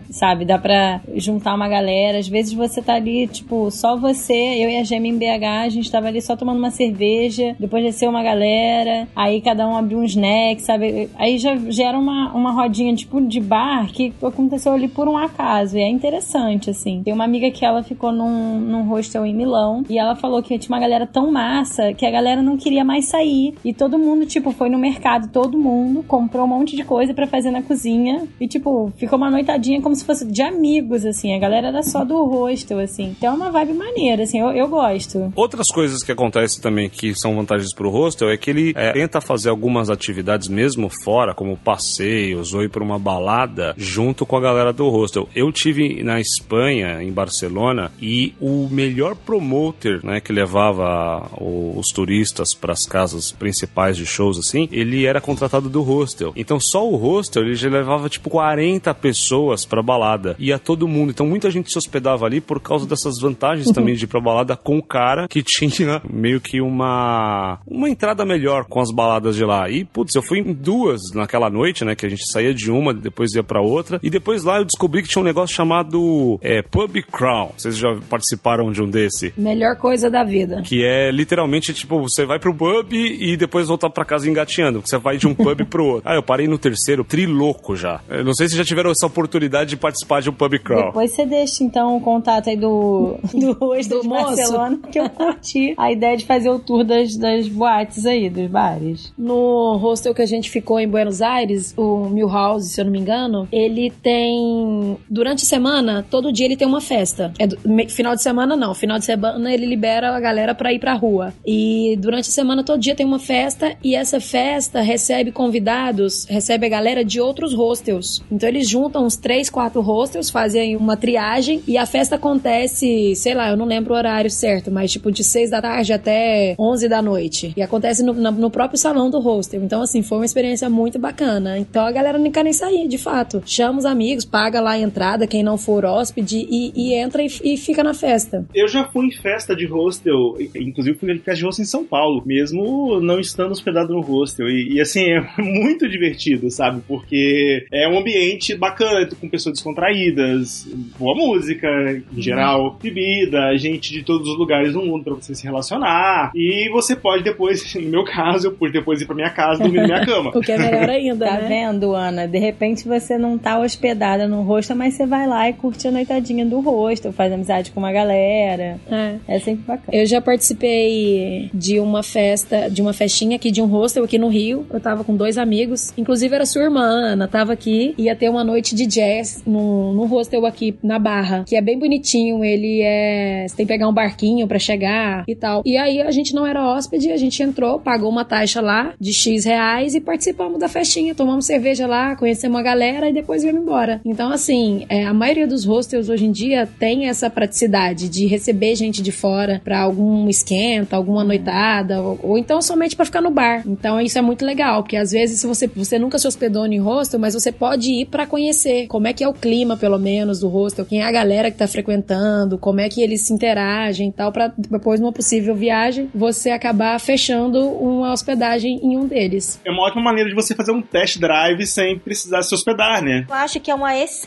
S6: sabe, dá para juntar uma galera. Às vezes você tá ali, tipo, só você, eu e a Gema em BH, a gente tava ali só tomando uma cerveja, depois desceu uma galera, aí cada um abriu um snack, sabe? Aí já gera uma, uma rodinha, tipo, de bar que aconteceu ali por por um acaso. E é interessante, assim. Tem uma amiga que ela ficou num, num hostel em Milão e ela falou que tinha uma galera tão massa que a galera não queria mais sair. E todo mundo, tipo, foi no mercado, todo mundo comprou um monte de coisa para fazer na cozinha. E, tipo, ficou uma noitadinha como se fosse de amigos, assim. A galera era só do hostel, assim. Então é uma vibe maneira, assim. Eu, eu gosto.
S2: Outras coisas que acontecem também que são vantagens pro hostel é que ele é, tenta fazer algumas atividades mesmo fora, como passeios ou ir pra uma balada, junto com a galera do hostel. Eu tive na Espanha, em Barcelona, e o melhor promoter, né, que levava os turistas para as casas principais de shows assim, ele era contratado do hostel. Então só o hostel ele já levava tipo 40 pessoas para balada. Ia todo mundo. Então muita gente se hospedava ali por causa dessas vantagens também de ir pra balada com o cara que tinha meio que uma uma entrada melhor com as baladas de lá. E putz, eu fui em duas naquela noite, né, que a gente saía de uma, depois ia para outra, e depois lá eu descobri descobri que tinha um negócio chamado é, Pub Crown. Vocês já participaram de um desse?
S5: Melhor coisa da vida.
S2: Que é literalmente tipo, você vai pro pub e depois volta pra casa engateando. Você vai de um pub pro outro. Ah, eu parei no terceiro, triloco já. Eu não sei se já tiveram essa oportunidade de participar de um pub crawl.
S6: Depois você deixa então o contato aí do, do hoje do Barcelona, que eu curti a ideia de fazer o tour das, das boates aí, dos bares.
S5: No hostel que a gente ficou em Buenos Aires, o Milhouse, se eu não me engano, ele tem durante a semana, todo dia ele tem uma festa. É do, final de semana não, final de semana ele libera a galera para ir pra rua. E durante a semana todo dia tem uma festa e essa festa recebe convidados, recebe a galera de outros hostels. Então eles juntam uns três, quatro hostels, fazem uma triagem e a festa acontece, sei lá, eu não lembro o horário certo, mas tipo de seis da tarde até onze da noite. E acontece no, no próprio salão do hostel. Então assim, foi uma experiência muito bacana. Então a galera não quer nem sair, de fato. Chama os amigos, paga lá a entrada, quem não for hóspede, e, e entra e, e, fica na festa.
S4: Eu já fui em festa de hostel, inclusive fui em festa de hostel em São Paulo, mesmo não estando hospedado no hostel. E, e assim, é muito divertido, sabe? Porque é um ambiente bacana, com pessoas descontraídas, boa música, em geral, bebida, gente de todos os lugares do mundo para você se relacionar. E você pode depois, no meu caso, eu pude depois ir pra minha casa dormir na minha cama.
S5: o que é melhor ainda,
S6: tá
S5: né?
S6: vendo, Ana? De repente você não tá hospedada no hostel, mas você vai lá e curte a noitadinha do hostel, faz amizade com uma galera. É. é sempre bacana.
S5: Eu já participei de uma festa, de uma festinha aqui de um hostel aqui no Rio. Eu tava com dois amigos, inclusive era sua irmã, Ana, tava aqui. Ia ter uma noite de jazz no, no hostel aqui na Barra, que é bem bonitinho. Ele é. Você tem que pegar um barquinho para chegar e tal. E aí a gente não era hóspede hóspede, a gente entrou, pagou uma taxa lá de X reais e participamos da festinha. Tomamos cerveja lá, conhecemos uma galera e depois viemos embora. Então, assim, é, a maioria dos hostels hoje em dia tem essa praticidade de receber gente de fora para algum esquenta, alguma noitada, ou, ou então somente para ficar no bar. Então, isso é muito legal, porque às vezes se você, você nunca se hospedou em hostel, mas você pode ir para conhecer como é que é o clima, pelo menos, do hostel, quem é a galera que tá frequentando, como é que eles se interagem e tal, para depois, numa possível viagem, você acabar fechando uma hospedagem em um deles.
S4: É uma ótima maneira de você fazer um test drive sem precisar se hospedar, né?
S3: Eu acho que é uma excelente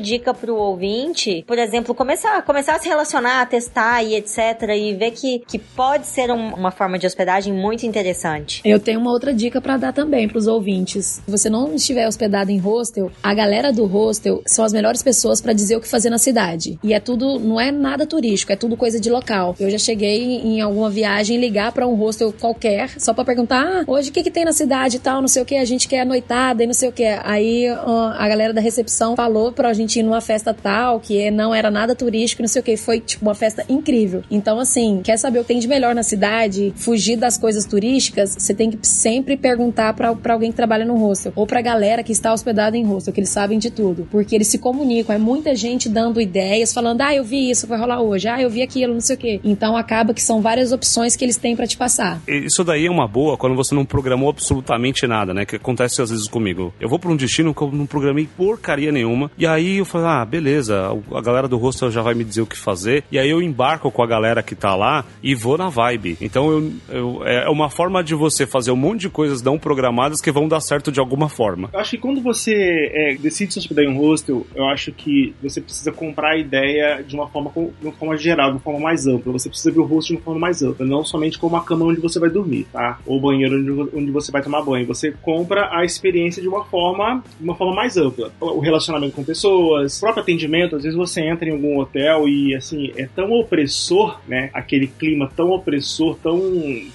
S3: dica pro ouvinte, por exemplo, começar, começar a se relacionar, a testar e etc. e ver que, que pode ser um- uma forma de hospedagem muito interessante.
S5: Eu tenho uma outra dica pra dar também pros ouvintes. Se você não estiver hospedado em hostel, a galera do hostel são as melhores pessoas pra dizer o que fazer na cidade. E é tudo, não é nada turístico, é tudo coisa de local. Eu já cheguei em alguma viagem ligar pra um hostel qualquer só pra perguntar: "Ah, hoje o que que tem na cidade e tal, não sei o que, a gente quer noitada e não sei o que". Aí a galera da recepção falou pra gente ir numa festa tal, que não era nada turístico, não sei o que, foi tipo uma festa incrível. Então assim, quer saber o que tem de melhor na cidade, fugir das coisas turísticas, você tem que sempre perguntar pra alguém que trabalha no hostel ou pra galera que está hospedada em hostel, que eles sabem de tudo, porque eles se comunicam, é muita gente dando ideias, falando: "Ah, eu vi isso, vai rolar hoje. Ah, eu vi aquilo, não sei o que". Então acaba que são várias opções que eles têm pra te passar.
S2: Isso daí é uma boa quando você não programou absolutamente nada, né? Que acontece às vezes comigo. Eu vou pra um destino que eu não programei porcaria nenhuma. E aí eu falo, ah, beleza, a galera do hostel já vai me dizer o que fazer. E aí eu embarco com a galera que tá lá e vou na vibe. Então eu, eu- é uma forma de você fazer um monte de coisas não programadas que vão dar certo de alguma forma.
S4: Eu acho que quando você é, decide se hospedar em um hostel, eu acho que você precisa comprar a ideia de uma forma, de uma forma geral, de uma forma mais ampla. Você precisa ver o hostel de uma forma mais ampla, não somente como a cama onde você vai dormir, tá? Ou o banheiro onde, onde você vai tomar banho. Você compra a experiência de uma forma, de uma forma mais ampla. O relacionamento com pessoas, próprio atendimento. Às vezes você entra em algum hotel e assim é tão opressor, né? Aquele clima tão opressor, tão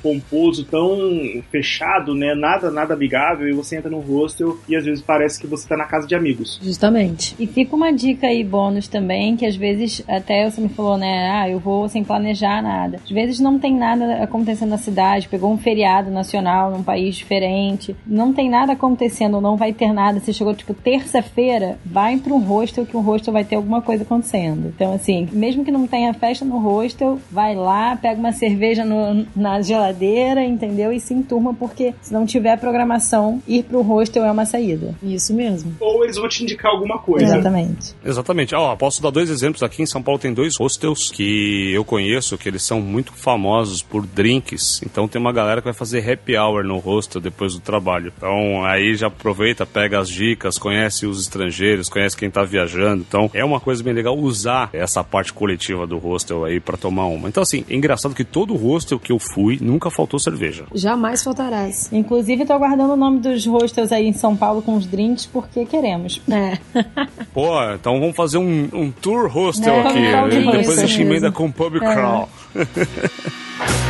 S4: pomposo, tão fechado, né? Nada, nada amigável. E você entra num hostel e às vezes parece que você tá na casa de amigos.
S5: Justamente.
S6: E fica uma dica aí, bônus também, que às vezes, até você me falou, né? Ah, eu vou sem planejar nada. Às vezes não tem nada acontecendo na cidade, pegou um feriado nacional num país diferente, não tem nada acontecendo, não vai ter nada. Você chegou, tipo, terça-feira, vai pra um hostel que um hostel vai ter alguma coisa acontecendo. Então, assim, mesmo que não tenha festa no hostel, vai lá, pega uma cerveja no- na geladeira, entendeu? E se enturma, porque se não tiver programação, ir pro hostel é uma saída.
S5: Isso mesmo.
S4: Ou eles vão te indicar alguma coisa.
S6: Exatamente.
S2: Exatamente. Ó, posso dar dois exemplos aqui. Em São Paulo tem dois hostels que eu conheço, que eles são muito famosos por drinks. Então tem uma galera que vai fazer happy hour no hostel depois do trabalho. Então aí já aproveita, pega as dicas, conhece os estrangeiros, conhece quem tá viajando. Então é uma coisa bem legal usar essa parte coletiva do hostel aí pra tomar uma. Então assim, é engraçado que todo hostel que eu fui nunca faltou cerveja.
S5: Jamais faltarás.
S6: Inclusive, tô aguardando o nome dos hostels aí em São Paulo com os drinks, porque queremos.
S5: É.
S2: Pô, então vamos fazer um, um tour hostel
S6: É,
S2: aqui.
S6: de
S2: Depois a gente emenda com pub
S6: É.
S2: crawl. Agora,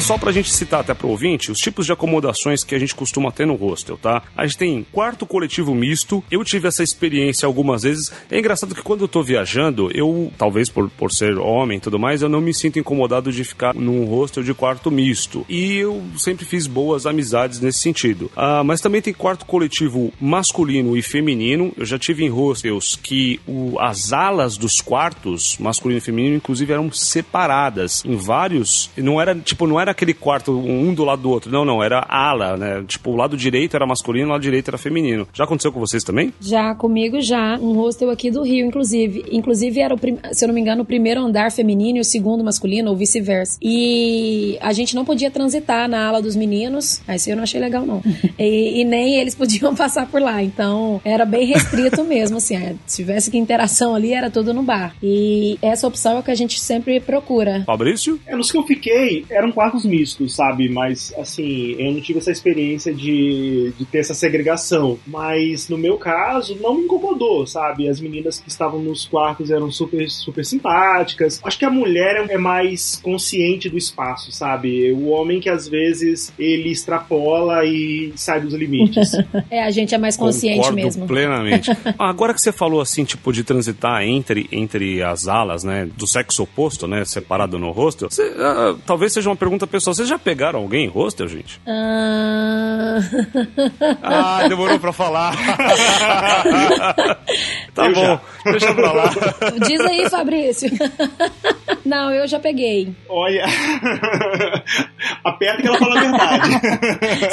S2: só pra gente citar até pro ouvinte, os tipos de acomodações que a gente costuma ter no hostel, tá? A gente tem quarto coletivo misto. Eu tive essa experiência algumas vezes. É engraçado que quando eu tô viajando, eu, talvez por, por ser homem e tudo mais, eu não me sinto incomodado de ficar num hostel de quarto misto. E eu sempre fiz boas amizades nesse sentido. Ah, mas também tem quarto coletivo masculino e feminino. Eu já tive em hostels que o- as alas dos quartos, masculino e feminino, inclusive eram separadas em vários. Não era tipo, não era aquele quarto um do lado do outro. Não, não, era ala, né? Tipo, o lado direito era masculino, o lado direito era feminino. Já aconteceu com vocês também?
S5: Já comigo já, um hostel aqui do Rio, inclusive. Inclusive era o, prim- se eu não me engano, o primeiro andar feminino e o segundo masculino, ou vice-versa. E a gente não podia transitar na ala dos meninos. Ah, Isso eu não achei legal, não. E, e nem eles podiam passar por lá. Então, era bem restrito mesmo, assim. é, Se tivesse que interação ali, era tudo no bar. E essa opção é o que a gente sempre procura.
S2: Fabrício?
S4: É, nos que eu fiquei, eram quartos quartos mistos, sabe? Mas, assim, eu não tive essa experiência de, de ter essa segregação. Mas, no meu caso, não me incomodou, sabe? As meninas que estavam nos quartos eram super, super simpáticas. Acho que a mulher é mais consciente do espaço, sabe? O homem que, às vezes, ele extrapola e sai dos limites.
S5: É, a gente é mais consciente
S2: Concordo
S5: mesmo.
S2: plenamente. Agora que você falou assim, tipo, de transitar entre, entre as alas, né, do sexo oposto, né, separado no hostel, você, ah, talvez seja uma pergunta pessoal. Vocês já pegaram alguém em hostel, gente?
S5: Ah...
S2: Ah, demorou pra falar. tá
S4: Eu
S2: bom,
S4: já.
S2: deixa pra lá.
S5: Diz aí, Fabrício. Não, eu já peguei.
S4: Olha, aperta que ela fala a verdade.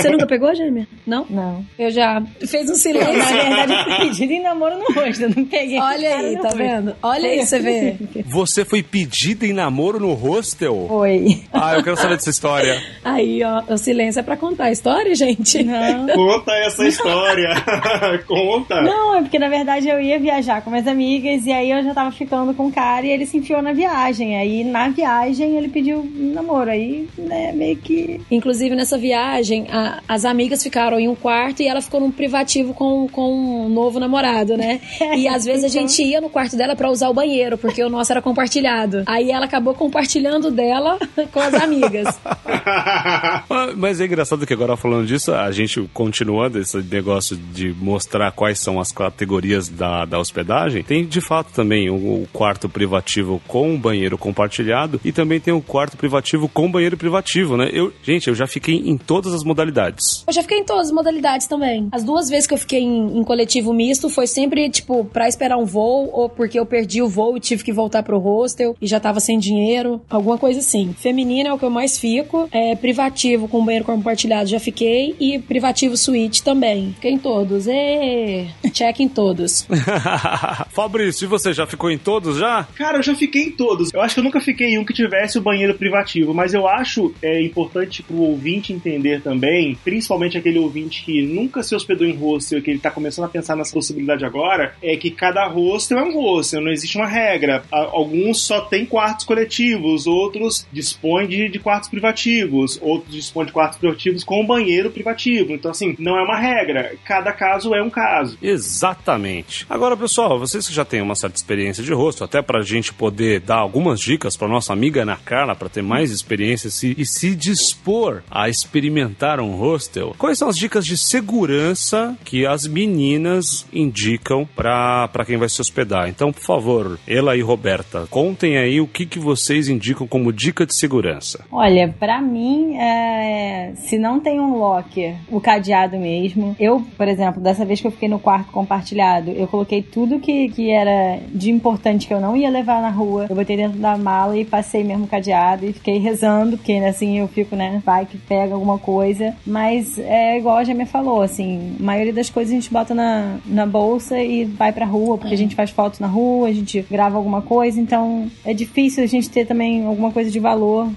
S5: Você nunca pegou, Gêmea? Não?
S6: Não.
S5: Eu já. Fez um
S6: Na
S5: silêncio.
S6: verdade, eu fui pedido em namoro no rosto. Eu não peguei.
S5: Olha aí, tá
S6: foi.
S5: vendo? Olha aí, você vê.
S2: Você foi pedida em namoro no hostel?
S6: Foi.
S2: Ah, eu quero saber dessa história.
S5: Aí, ó, o silêncio é pra contar a história, gente?
S6: Não.
S4: Conta essa história. Conta.
S6: Não, é porque na verdade eu ia viajar com minhas amigas e aí eu já tava ficando com o cara e ele se enfiou na viagem. Aí na viagem ele pediu um namoro. Aí, né, meio que.
S5: Inclusive, nessa viagem, a- as amigas ficaram em um quarto e ela ficou num privativo com, com um novo namorado, né? E às vezes a gente ia no quarto dela pra usar o banheiro, porque o nosso era compartilhado. Aí ela acabou compartilhando dela com as amigas.
S2: Mas é engraçado que agora falando disso, a gente continuando esse negócio de mostrar quais são as categorias da, da hospedagem, tem de fato também o, o quarto privativo com banheiro compartilhado e também tem o quarto privativo com banheiro privativo, né? Eu, gente, eu já fiquei em todas as modalidades.
S5: Eu já fiquei em todas as modalidades também. As duas vezes que eu fiquei em, em coletivo misto foi sempre, tipo, pra esperar um voo ou porque eu perdi o voo e tive que voltar pro hostel e já tava sem dinheiro. Alguma coisa assim. Feminino é o que eu mais fico. É, privativo com banheiro compartilhado já fiquei. E privativo suíte também. Fiquei em todos. E check em todos.
S2: Fabrício, e você já ficou em todos já?
S4: Cara, eu já fiquei em todos. Eu acho que eu nunca fiquei em um que tivesse o banheiro privativo, mas eu acho é importante pro ouvinte entender também, principalmente aquele ouvinte que nunca se hospedou em hostel, que ele tá começando a pensar nessa possibilidade agora, é que cada hostel é um hostel, não existe uma regra. Alguns só têm quartos coletivos, outros dispõem de, de quartos privativos, outros dispõem de quartos privativos com banheiro privativo. Então, assim, não é uma regra. Cada caso é um caso.
S2: Exatamente. Agora, pessoal, vocês que já têm uma certa experiência de rosto, até pra gente poder dar algumas dicas pra nossa amiga Ana Carla, pra ter mais experiência se- e se dispor a experimentar um hostel, quais são as dicas de segurança que as meninas indicam pra pra quem vai se hospedar? Então, por favor, ela e Roberta, contem aí o que, que vocês indicam como dica de segurança.
S6: Olha, pra mim, é, se não tem um locker, o cadeado mesmo. Eu, por exemplo, dessa vez que eu fiquei no quarto compartilhado, eu coloquei tudo que, que era de importante que eu não ia levar na rua. Eu botei dentro da mala e passei mesmo o cadeado e fiquei rezando, porque assim eu fico, né? Vai que pega alguma coisa. Mas é igual a Jamie falou, assim, a maioria das coisas a gente bota na, na bolsa e vai pra rua, porque a gente faz fotos na rua, a gente grava alguma coisa, então é difícil a gente ter também alguma coisa de valor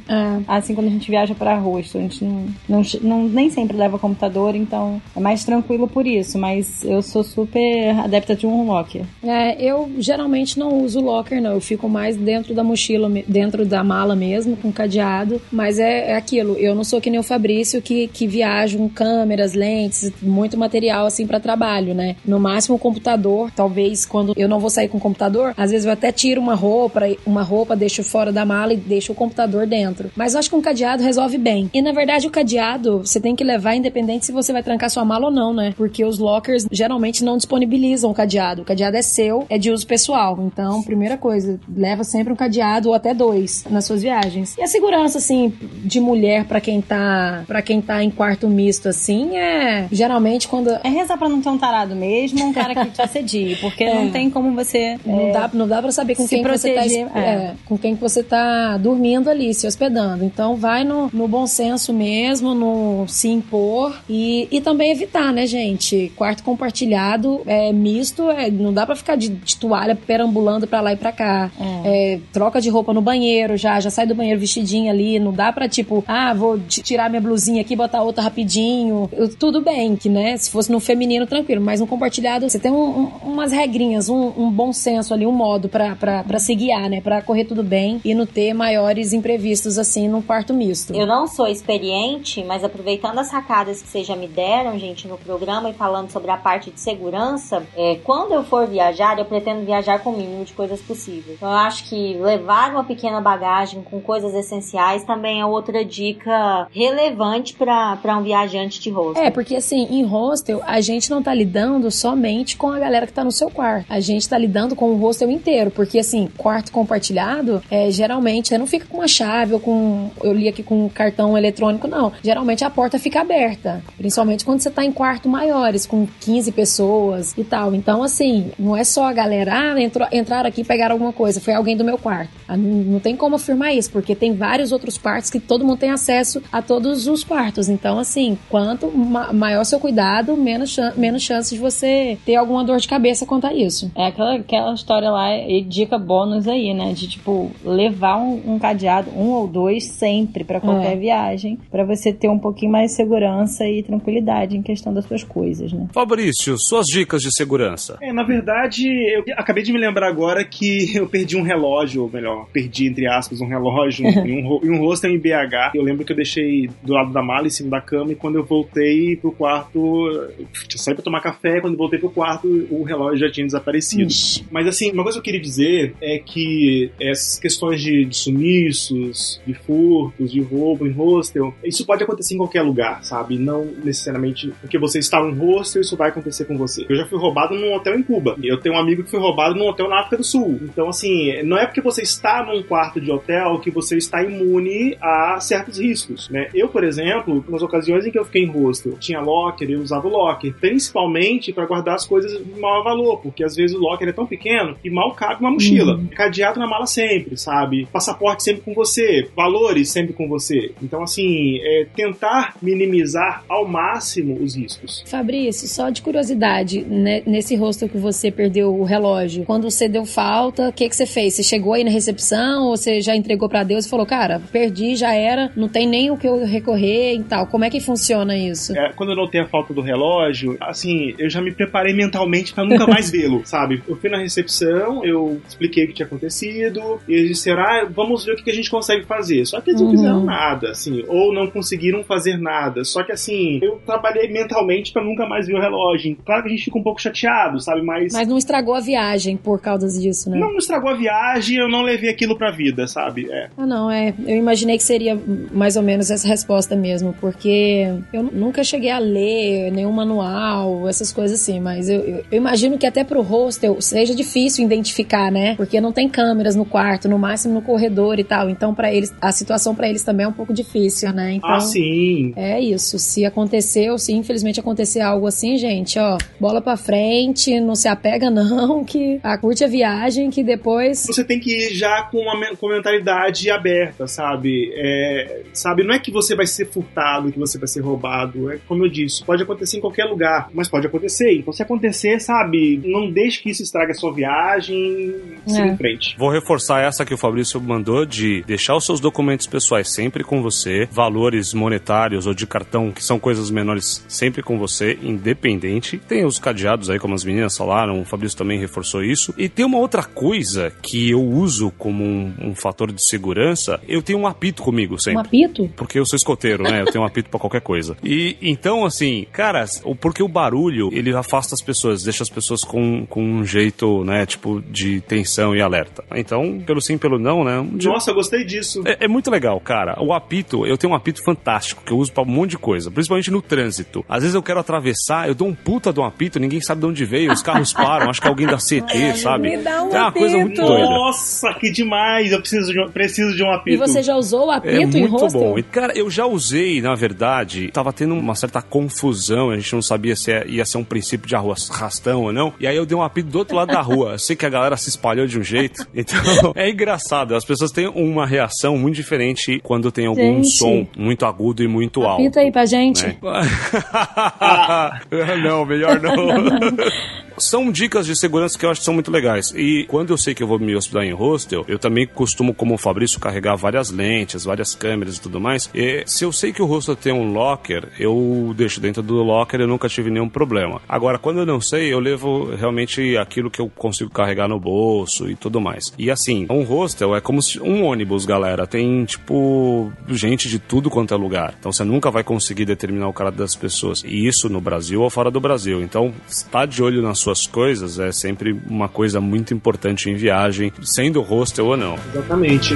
S5: É.
S6: assim quando a gente viaja para rosto. A gente não, não, não- nem sempre leva computador, então é mais tranquilo por isso. Mas eu sou super adepta de um locker.
S5: É, eu geralmente não uso locker, não. Eu fico mais dentro da mochila, dentro da mala mesmo, com cadeado. Mas é, é aquilo. Eu não sou que nem o Fabrício que, que viaja com câmeras, lentes, muito material assim para trabalho, né? No máximo o computador. Talvez quando eu não vou sair com o computador, às vezes eu até tiro uma roupa, uma roupa, deixo fora da mala e deixo o computador dentro. Mas eu acho que um cadeado resolve bem. E na verdade o cadeado você tem que levar independente se você vai trancar sua mala ou não, né? Porque os lockers geralmente não disponibilizam o cadeado. O cadeado é seu, é de uso pessoal. Então, primeira coisa, leva sempre um cadeado ou até dois nas suas viagens. E a segurança, assim, de mulher pra quem tá para quem tá em quarto misto, assim, é geralmente quando
S6: É rezar pra não ter um tarado mesmo, um cara que te assedie, porque
S5: É.
S6: não tem como você.
S5: Não,
S6: é,
S5: dá, não dá pra saber com quem que você tá,
S6: proteger,
S5: es- é, com quem que você tá dormindo ali, se hospedando. Então vai no, no bom senso mesmo, no se impor e, e também evitar, né, gente? Quarto compartilhado, é misto, é, não dá pra ficar de, de toalha perambulando pra lá e pra cá. É, troca de roupa no banheiro já, já sai do banheiro vestidinha ali, não dá pra tipo, ah, vou tirar minha blusinha aqui, botar outra rapidinho. Eu, tudo bem, que né, se fosse no feminino, tranquilo, mas no compartilhado você tem um, um, umas regrinhas, um, um, bom senso ali, um modo pra se guiar, né, pra correr tudo bem e não ter maiores imprevistos assim no quarto misto.
S3: Eu não sou experiente, mas aproveitando as sacadas que vocês já me deram, gente, no programa e falando sobre a parte de segurança, é, quando eu for viajar, eu pretendo viajar com o mínimo de coisas possíveis. Então eu acho que levar uma pequena bagagem com coisas essenciais também é outra dica relevante para um viajante de hostel.
S5: É, porque assim, em hostel, a gente não tá lidando somente com a galera que tá no seu quarto. A gente tá lidando com o hostel inteiro, porque assim, quarto compartilhado, é, geralmente você não fica com uma chave ou com, eu li aqui com cartão eletrônico, não. Geralmente a porta fica aberta, principalmente quando você tá em quarto maiores, com 15 pessoas e tal. Então, assim, não é só a galera, ah, entrou, entraram aqui e pegaram alguma coisa, foi alguém do meu quarto. Ah, não, tem como afirmar isso, porque tem vários outros quartos que todo mundo tem acesso a todos os quartos. Então, assim, quanto ma maior seu cuidado, menos, menos chance de você ter alguma dor de cabeça quanto a isso.
S6: É aquela, aquela história lá, e dica bônus aí, né? De tipo, levar um, um cadeado, um ou dois, sempre para qualquer é. viagem, para você ter um pouquinho mais de segurança e tranquilidade em questão das suas coisas, né?
S2: Fabrício, suas dicas de segurança.
S4: É, na verdade, eu acabei de me lembrar agora que eu perdi um relógio, ou melhor, perdi, entre aspas, um relógio em um, em um hostel em BH. Eu lembro que eu deixei do lado da mala, em cima da cama, e quando eu voltei pro quarto, eu saí pra tomar café, quando eu voltei pro quarto, o relógio já tinha desaparecido. Ixi. Mas assim, uma coisa que eu queria dizer é que essas questões de, de sumiços, de furtos, de roubo em hostel, isso pode acontecer em qualquer lugar, sabe? Não necessariamente porque você está num hostel, isso vai acontecer com você. Eu já fui roubado num hotel em Cuba. Eu tenho um amigo que foi roubado num hotel na África do Sul. Então, assim, não é porque você está num quarto de hotel que você está imune a certos riscos, né? Eu, por exemplo, nas ocasiões em que eu fiquei em hostel, tinha locker, eu usava o locker, principalmente para guardar as coisas de maior valor, porque às vezes o locker é tão pequeno que mal cabe uma mochila. Uhum. Cadeado na mala sempre, sabe? Passaporte sempre com você, valores sempre com você. Então, assim, é tentar minimizar ao máximo os riscos.
S5: Fabrício, só de curiosidade, né, nesse hostel que você perdeu o relógio, quando você deu falta, o que, que você fez? Você chegou aí na recepção ou você já entregou para Deus e falou, cara, perdi, já era, não tem nem o que eu recorrer e tal? Como é que funciona isso?
S4: É, quando eu notei a falta do relógio, assim, eu já me preparei mentalmente para nunca mais vê-lo, sabe? Eu fui na recepção, eu expliquei o que tinha acontecido, e eles disseram, ah, vamos ver o que a gente consegue fazer. Só que eles não uhum. fizeram nada, assim, ou não conseguiram fazer nada. Só que, assim, eu trabalhei mentalmente para nunca mais ver o relógio. Claro que a gente fica um pouco chateado, sabe? Mas.
S5: Mas não estragou a viagem por causa disso, né?
S4: Não, não estragou a viagem, eu não levei aquilo pra vida, sabe? É.
S5: Ah, não, é. Eu imaginei que seria mais ou menos essa resposta mesmo, porque eu nunca cheguei a ler nenhum manual, essas coisas assim, mas eu, eu, eu imagino que até pro hostel seja difícil identificar, né? Porque não tem câmeras no quarto, no máximo no corredor e tal. Então, para eles, a situação para eles também é um pouco difícil, né? Então,
S4: ah, sim.
S5: É isso. Se aconteceu, se infelizmente acontecer algo assim, gente, ó, bola pra frente, não se apega não, que a curte a viagem, que depois...
S4: Você tem que ir já com uma com mentalidade aberta, sabe? É, sabe, não é que você vai ser furtado, que você vai ser roubado, é como eu disse, pode acontecer em qualquer lugar, mas pode acontecer. Então se acontecer, sabe, não deixe que isso estrague a sua viagem, é. siga em frente.
S2: Vou reforçar essa que o Fabrício mandou de deixar os seus documentos pessoais sempre com você, valores monetários ou de cartão, que são coisas menores, sempre com você, independente. Tem os cadeados aí, como as meninas falaram, o Fabrício também reforçou isso. E tem uma outra coisa que eu uso como um, um fator de segurança, eu tenho um apito comigo sempre.
S5: Um apito?
S2: Porque eu sou escoteiro, né? Eu tenho um apito para qualquer coisa. E então, assim, cara, porque o barulho, ele afasta as pessoas, deixa as pessoas com, com um jeito, né, tipo, de tensão e alerta. Então, pelo sim, pelo não, né?
S4: Um Nossa, eu gostei disso.
S2: É, é, muito legal, cara. O apito, eu tenho um apito fantástico que eu uso para um monte de coisa, principalmente no trânsito. Às vezes eu quero atravessar, eu dou um puta de um apito, ninguém sabe de onde veio, os carros param, acho que é alguém da CT, é, sabe?
S5: Me dá um é uma apito. coisa muito
S4: doida. Nossa, que demais! Eu preciso de um, preciso de um apito.
S5: E você já usou o apito
S2: é
S5: em
S2: muito bom. E, cara, eu já usei, na verdade, tava tendo uma certa confusão, a gente não sabia se ia ser um princípio de arrastão ou não. E aí eu dei um apito do outro lado da rua. Eu sei que a galera se espalhou de um jeito. Então, é engraçado. As pessoas têm uma reação muito diferente quando tem algum gente. som muito agudo e muito alto.
S5: Apita aí pra gente.
S2: Né? não, melhor não. são dicas de segurança que eu acho que são muito legais. E quando eu sei que eu vou me hospedar em hostel, eu também costumo, como o Fabrício, carregar várias lentes, várias câmeras e tudo mais. E se eu sei que o hostel tem um locker, eu deixo dentro do locker, eu nunca tive nenhum problema. Agora, quando eu não sei, eu levo realmente aquilo que eu consigo carregar no bolso e tudo mais. E assim, um hostel é como um ônibus, galera. Tem, tipo, gente de tudo quanto é lugar. Então você nunca vai conseguir determinar o caráter das pessoas. E isso no Brasil ou fora do Brasil. Então, estar de olho nas suas coisas é sempre uma coisa muito importante em viagem, sendo hostel ou não.
S4: Exatamente.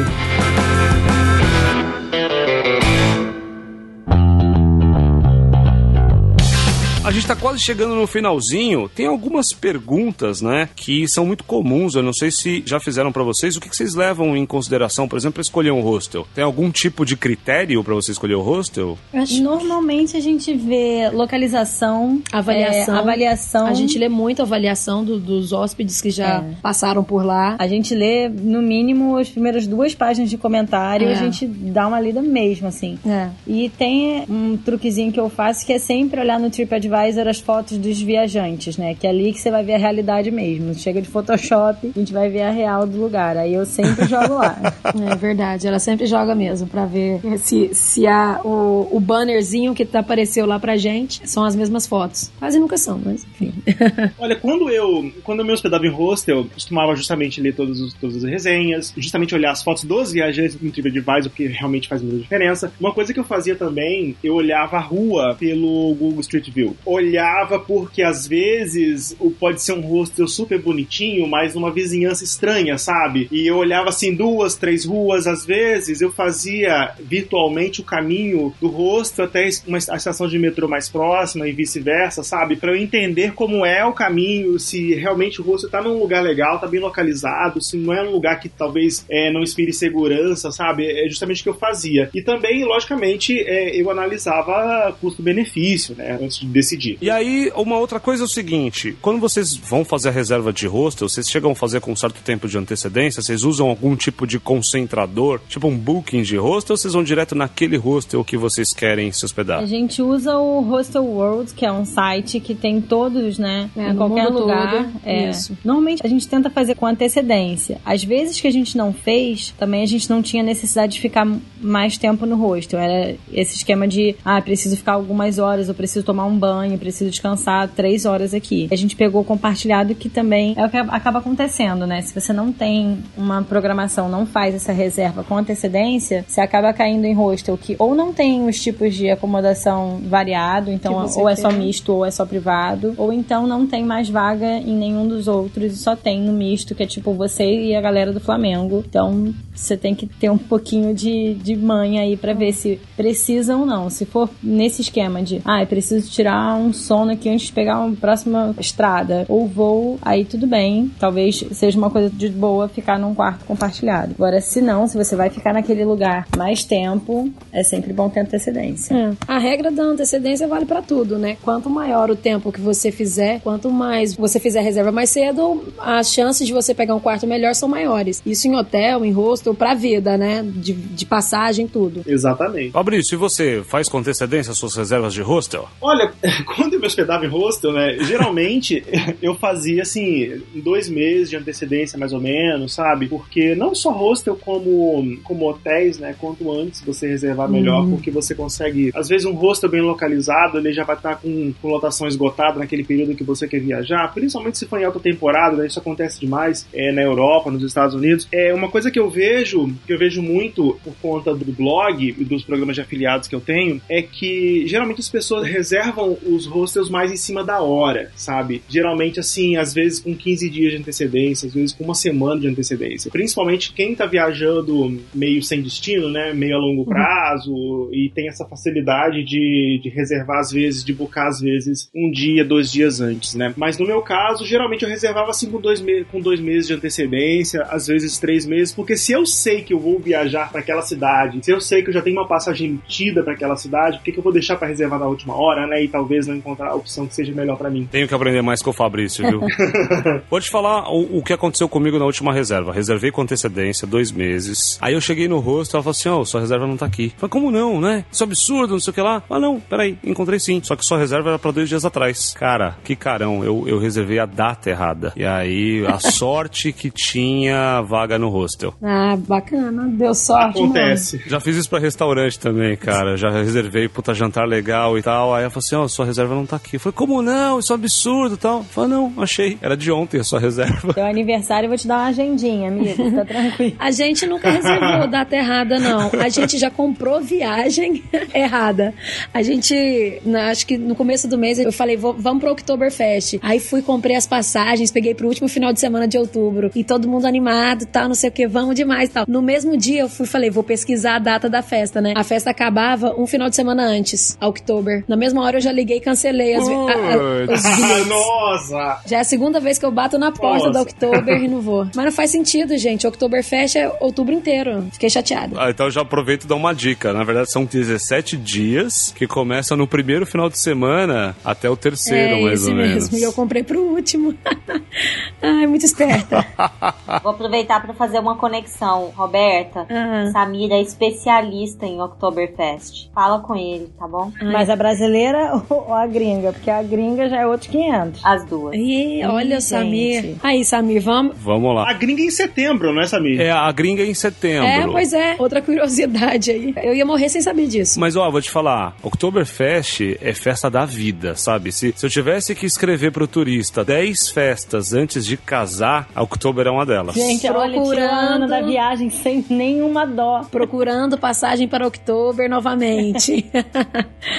S2: A gente tá quase chegando no finalzinho. Tem algumas perguntas, né, que são muito comuns. Eu não sei se já fizeram para vocês. O que, que, vocês levam em consideração, por exemplo, para escolher um hostel? Tem algum tipo de critério para você escolher o hostel?
S6: Normalmente a gente vê localização,
S5: avaliação.
S6: É, avaliação.
S5: A gente lê muito a avaliação do, dos hóspedes que já é. passaram por lá.
S6: A gente lê, no mínimo, as primeiras duas páginas de comentário. É. A gente dá uma lida mesmo, assim.
S5: É.
S6: E tem um truquezinho que eu faço que é sempre olhar no TripAdvisor TripAdvisor as fotos dos viajantes, né? Que é ali que você vai ver a realidade mesmo. Chega de Photoshop, a gente vai ver a real do lugar. Aí eu sempre jogo lá.
S5: É verdade, ela sempre joga mesmo pra ver se, se a, o, o bannerzinho que apareceu lá pra gente são as mesmas fotos. Quase nunca são, mas enfim.
S4: Olha, quando eu, quando eu me hospedava em hostel, eu costumava justamente ler todos os, todas as resenhas, justamente olhar as fotos dos viajantes no TripAdvisor, porque realmente faz muita diferença. Uma coisa que eu fazia também, eu olhava a rua pelo Google Street View olhava porque às vezes pode ser um hostel super bonitinho, mas numa vizinhança estranha, sabe? E eu olhava assim duas, três ruas, às vezes eu fazia virtualmente o caminho do hostel até uma a estação de metrô mais próxima e vice-versa, sabe? Para eu entender como é o caminho, se realmente o hostel tá num lugar legal, tá bem localizado, se não é um lugar que talvez é, não inspire segurança, sabe? É justamente o que eu fazia. E também, logicamente, é, eu analisava custo-benefício, né? Antes de decidir decidir.
S2: E aí, uma outra coisa é o seguinte: quando vocês vão fazer a reserva de hostel, vocês chegam a fazer com um certo tempo de antecedência? Vocês usam algum tipo de concentrador, tipo um booking de hostel, ou vocês vão direto naquele hostel que vocês querem se hospedar?
S6: A gente usa o Hostel World, que é um site que tem todos, né? É, em qualquer lugar. É. Isso. Normalmente a gente tenta fazer com antecedência. Às vezes que a gente não fez, também a gente não tinha necessidade de ficar mais tempo no hostel. Era esse esquema de, ah, preciso ficar algumas horas, eu preciso tomar um banho banho, preciso descansar três horas aqui. A gente pegou compartilhado que também é o que acaba acontecendo, né? Se você não tem uma programação, não faz essa reserva com antecedência, você acaba caindo em hostel que ou não tem os tipos de acomodação variado, então ou é só misto ou é só privado, ou então não tem mais vaga em nenhum dos outros e só tem no misto, que é tipo você e a galera do Flamengo. Então você tem que ter um pouquinho de, de manha aí para ver se precisa ou não. Se for nesse esquema de, ah, eu preciso tirar um sono aqui antes de pegar uma próxima estrada ou voo, aí tudo bem. Talvez seja uma coisa de boa ficar num quarto compartilhado. Agora, se não, se você vai ficar naquele lugar mais tempo, é sempre bom ter antecedência.
S5: É. A regra da antecedência vale para tudo, né? Quanto maior o tempo que você fizer, quanto mais você fizer reserva mais cedo, as chances de você pegar um quarto melhor são maiores. Isso em hotel, em hostel, pra vida, né? De, de passagem, tudo.
S4: Exatamente.
S2: Fabrício, e você faz com antecedência suas reservas de hostel?
S4: Olha, quando eu me hospedava em hostel, né, geralmente eu fazia assim, dois meses de antecedência mais ou menos, sabe? Porque não só hostel como, como hotéis, né, quanto antes você reservar melhor, uhum. porque você consegue, às vezes um hostel bem localizado, ele já vai estar com, com lotação esgotada naquele período que você quer viajar, principalmente se for em alta temporada, né, isso acontece demais é, na Europa, nos Estados Unidos. É uma coisa que eu vejo, que eu vejo muito por conta do blog e dos programas de afiliados que eu tenho, é que geralmente as pessoas reservam os hostels mais em cima da hora, sabe? Geralmente, assim, às vezes com 15 dias de antecedência, às vezes com uma semana de antecedência. Principalmente quem tá viajando meio sem destino, né? Meio a longo uhum. prazo uhum. e tem essa facilidade de, de reservar, às vezes, de buscar, às vezes, um dia, dois dias antes, né? Mas no meu caso, geralmente eu reservava assim com dois, me com dois meses de antecedência, às vezes três meses, porque se eu sei que eu vou viajar para aquela cidade, se eu sei que eu já tenho uma passagem emitida para aquela cidade, por que, que eu vou deixar para reservar na última hora, né? E talvez talvez não encontrar a opção que seja melhor para mim.
S2: Tenho que aprender mais com o Fabrício, viu? Vou te falar o, o, que aconteceu comigo na última reserva. Reservei com antecedência, dois meses. Aí eu cheguei no rosto, ela falou assim: Ó, oh, sua reserva não tá aqui. falei, como não, né? Isso é absurdo, não sei o que lá. Ah, não, peraí, encontrei sim. Só que sua reserva era pra dois dias atrás. Cara, que carão, eu, eu reservei a data errada. E aí, a sorte que tinha vaga no hostel.
S5: Ah, bacana. Deu sorte.
S4: Acontece.
S2: Mano. Já fiz isso pra restaurante também, cara. Já reservei, puta, jantar legal e tal. Aí ela falou assim: Ó, oh, sua reserva não tá aqui. Eu falei, como não? Isso é um absurdo e tal. Eu falei, não, achei. Era de ontem a sua reserva.
S6: Teu aniversário, eu vou te dar uma agendinha, amigo. Tá tranquilo.
S5: A gente nunca reservou data errada, não. A gente já comprou viagem errada. A gente, acho que no começo do mês, eu falei, vamos pro Oktoberfest. Aí fui, comprei as passagens, peguei pro último final de semana de outubro. E todo mundo animado, tal, não sei o que, vamos demais, tal. No mesmo dia, eu fui, falei, vou pesquisar a data da festa, né? A festa acabava um final de semana antes, a Oktober. Na mesma hora, eu já liguei cancelei as, a, a, os bilhetes.
S4: Nossa!
S5: Já é a segunda vez que eu bato na porta Nossa. da Oktober e não vou. Mas não faz sentido, gente. Oktoberfest é outubro inteiro. Fiquei chateada.
S2: Ah, então eu já aproveito e dou uma dica. Na verdade, são 17 dias que começam no primeiro final de semana até o terceiro,
S5: é
S2: mais ou
S5: mesmo.
S2: menos.
S5: E eu comprei pro último. Ai, muito esperta.
S3: Vou aproveitar para fazer uma conexão. Roberta, uhum. Samira é especialista em Oktoberfest. Fala com ele, tá bom?
S6: Mas a brasileira ou a gringa? Porque a gringa já é outro 500.
S3: As duas.
S5: E olha, Samir. Aí, Samir, vamos.
S2: Vamos lá.
S4: A gringa é em setembro, não é, Samir?
S2: É, a gringa é em setembro.
S5: É, pois é. Outra curiosidade aí. Eu ia morrer sem saber disso.
S2: Mas, ó, vou te falar. Oktoberfest é festa da vida, sabe? Se, se eu tivesse que escrever pro turista 10 festas antes de casar, a Oktober é uma delas.
S6: Gente, procurando da viagem sem nenhuma dó.
S5: Procurando passagem para Oktober novamente.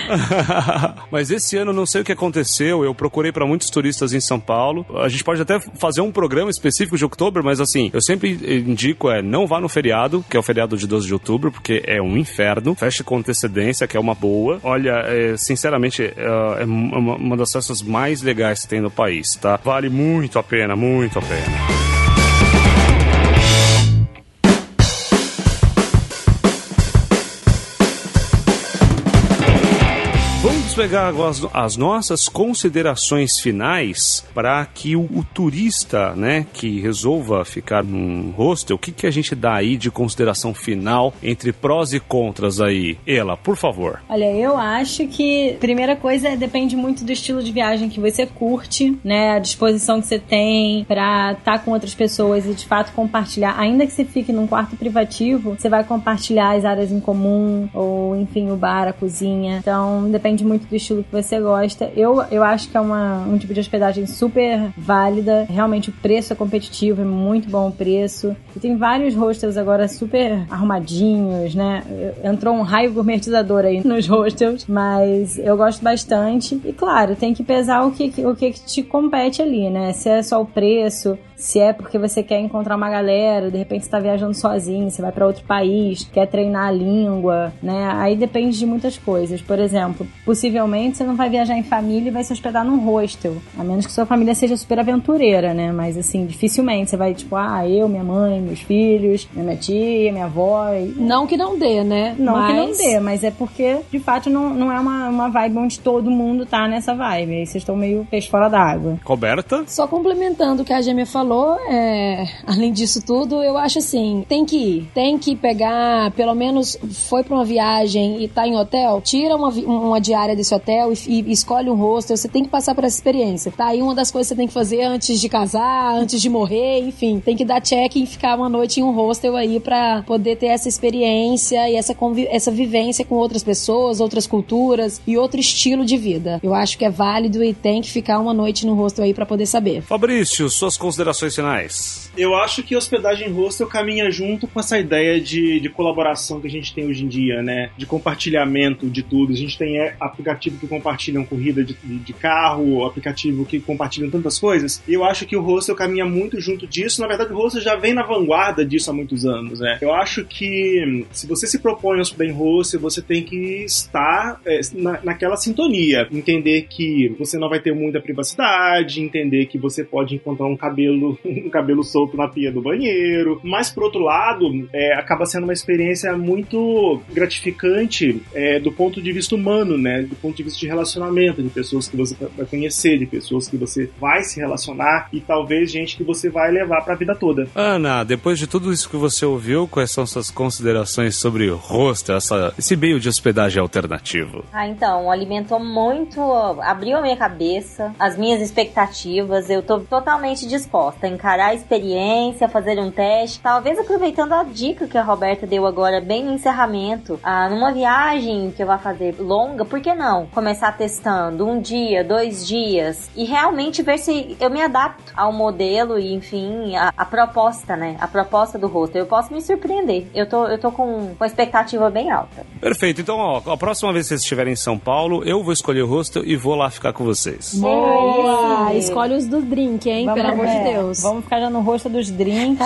S2: Mas esse ano não sei o que aconteceu. Eu procurei para muitos turistas em São Paulo. A gente pode até fazer um programa específico de Oktober, mas assim, eu sempre indico é não vá no feriado, que é o feriado de 12 de outubro, porque é um inferno. Feche com antecedência, que é uma boa. Olha, é, sinceramente, é, é uma das festas mais legais que tem no país, tá? Vale muito a pena, muito a pena. Pegar as, as nossas considerações finais para que o, o, turista, né, que resolva ficar num hostel, o que, que a gente dá aí de consideração final entre prós e contras aí? Ela, por favor.
S6: Olha, eu acho que primeira coisa é, depende muito do estilo de viagem que você curte, né, a disposição que você tem para estar tá com outras pessoas e de fato compartilhar, ainda que você fique num quarto privativo, você vai compartilhar as áreas em comum ou enfim o bar, a cozinha. Então depende muito do estilo que você gosta. Eu, eu acho que é uma, um tipo de hospedagem super válida. Realmente o preço é competitivo, é muito bom o preço. E tem vários hostels agora super arrumadinhos, né? Entrou um raio gourmetizador aí nos hostels, mas eu gosto bastante. E claro, tem que pesar o que, o que te compete ali, né? Se é só o preço, se é porque você quer encontrar uma galera, de repente você tá viajando sozinho, você vai para outro país, quer treinar a língua, né? Aí depende de muitas coisas. Por exemplo, possivelmente você não vai viajar em família e vai se hospedar num hostel, a menos que sua família seja super aventureira, né? Mas assim, dificilmente você vai tipo, ah, eu, minha mãe, meus filhos, minha tia, minha avó. E...
S5: Não que não dê, né?
S6: Não mas... que não dê, mas é porque de fato não, não é uma, uma vibe onde todo mundo tá nessa vibe. Aí vocês estão meio peixe fora d'água.
S2: Roberta?
S5: Só complementando o que a Gêmea falou é, além disso tudo, eu acho assim, tem que ir. Tem que pegar, pelo menos foi pra uma viagem e tá em hotel, tira uma, uma diária desse hotel e, e escolhe um hostel. Você tem que passar por essa experiência. Tá aí uma das coisas que você tem que fazer antes de casar, antes de morrer, enfim. Tem que dar check e ficar uma noite em um hostel aí pra poder ter essa experiência e essa, essa vivência com outras pessoas, outras culturas e outro estilo de vida. Eu acho que é válido e tem que ficar uma noite no hostel aí para poder saber.
S2: Fabrício, suas considerações considerações finais.
S4: Eu acho que hospedagem hostel caminha junto com essa ideia de, de colaboração que a gente tem hoje em dia, né? De compartilhamento de tudo. A gente tem é, aplicativo que compartilham corrida de, de carro, aplicativo que compartilham tantas coisas. Eu acho que o hostel caminha muito junto disso. Na verdade, o hostel já vem na vanguarda disso há muitos anos, né? Eu acho que se você se propõe a hospedar em hostel, você tem que estar é, na, naquela sintonia. Entender que você não vai ter muita privacidade, entender que você pode encontrar um cabelo um cabelo solto na pia do banheiro. Mas, por outro lado, é, acaba sendo uma experiência muito gratificante é, do ponto de vista humano, né? Ponto de vista de relacionamento, de pessoas que você vai conhecer, de pessoas que você vai se relacionar e talvez gente que você vai levar para a vida toda.
S2: Ana, depois de tudo isso que você ouviu, quais são suas considerações sobre o hostel, essa, esse meio de hospedagem alternativo?
S7: Ah, então, alimentou muito, abriu a minha cabeça, as minhas expectativas. Eu tô totalmente disposta a encarar a experiência, fazer um teste. Talvez aproveitando a dica que a Roberta deu agora, bem no encerramento. Ah, numa viagem que eu vá fazer longa, por que não? Começar testando um dia, dois dias e realmente ver se eu me adapto ao modelo e, enfim, a, a proposta, né? A proposta do rosto. Eu posso me surpreender. Eu tô, eu tô com uma expectativa bem alta.
S2: Perfeito. Então, ó, a próxima vez que vocês estiverem em São Paulo, eu vou escolher o hostel e vou lá ficar com vocês.
S5: Boa! Escolhe os do drink, hein?
S6: Vamos-
S5: Pelo amor de
S6: é,
S5: Deus.
S6: Vamos ficar já no rosto dos drinks.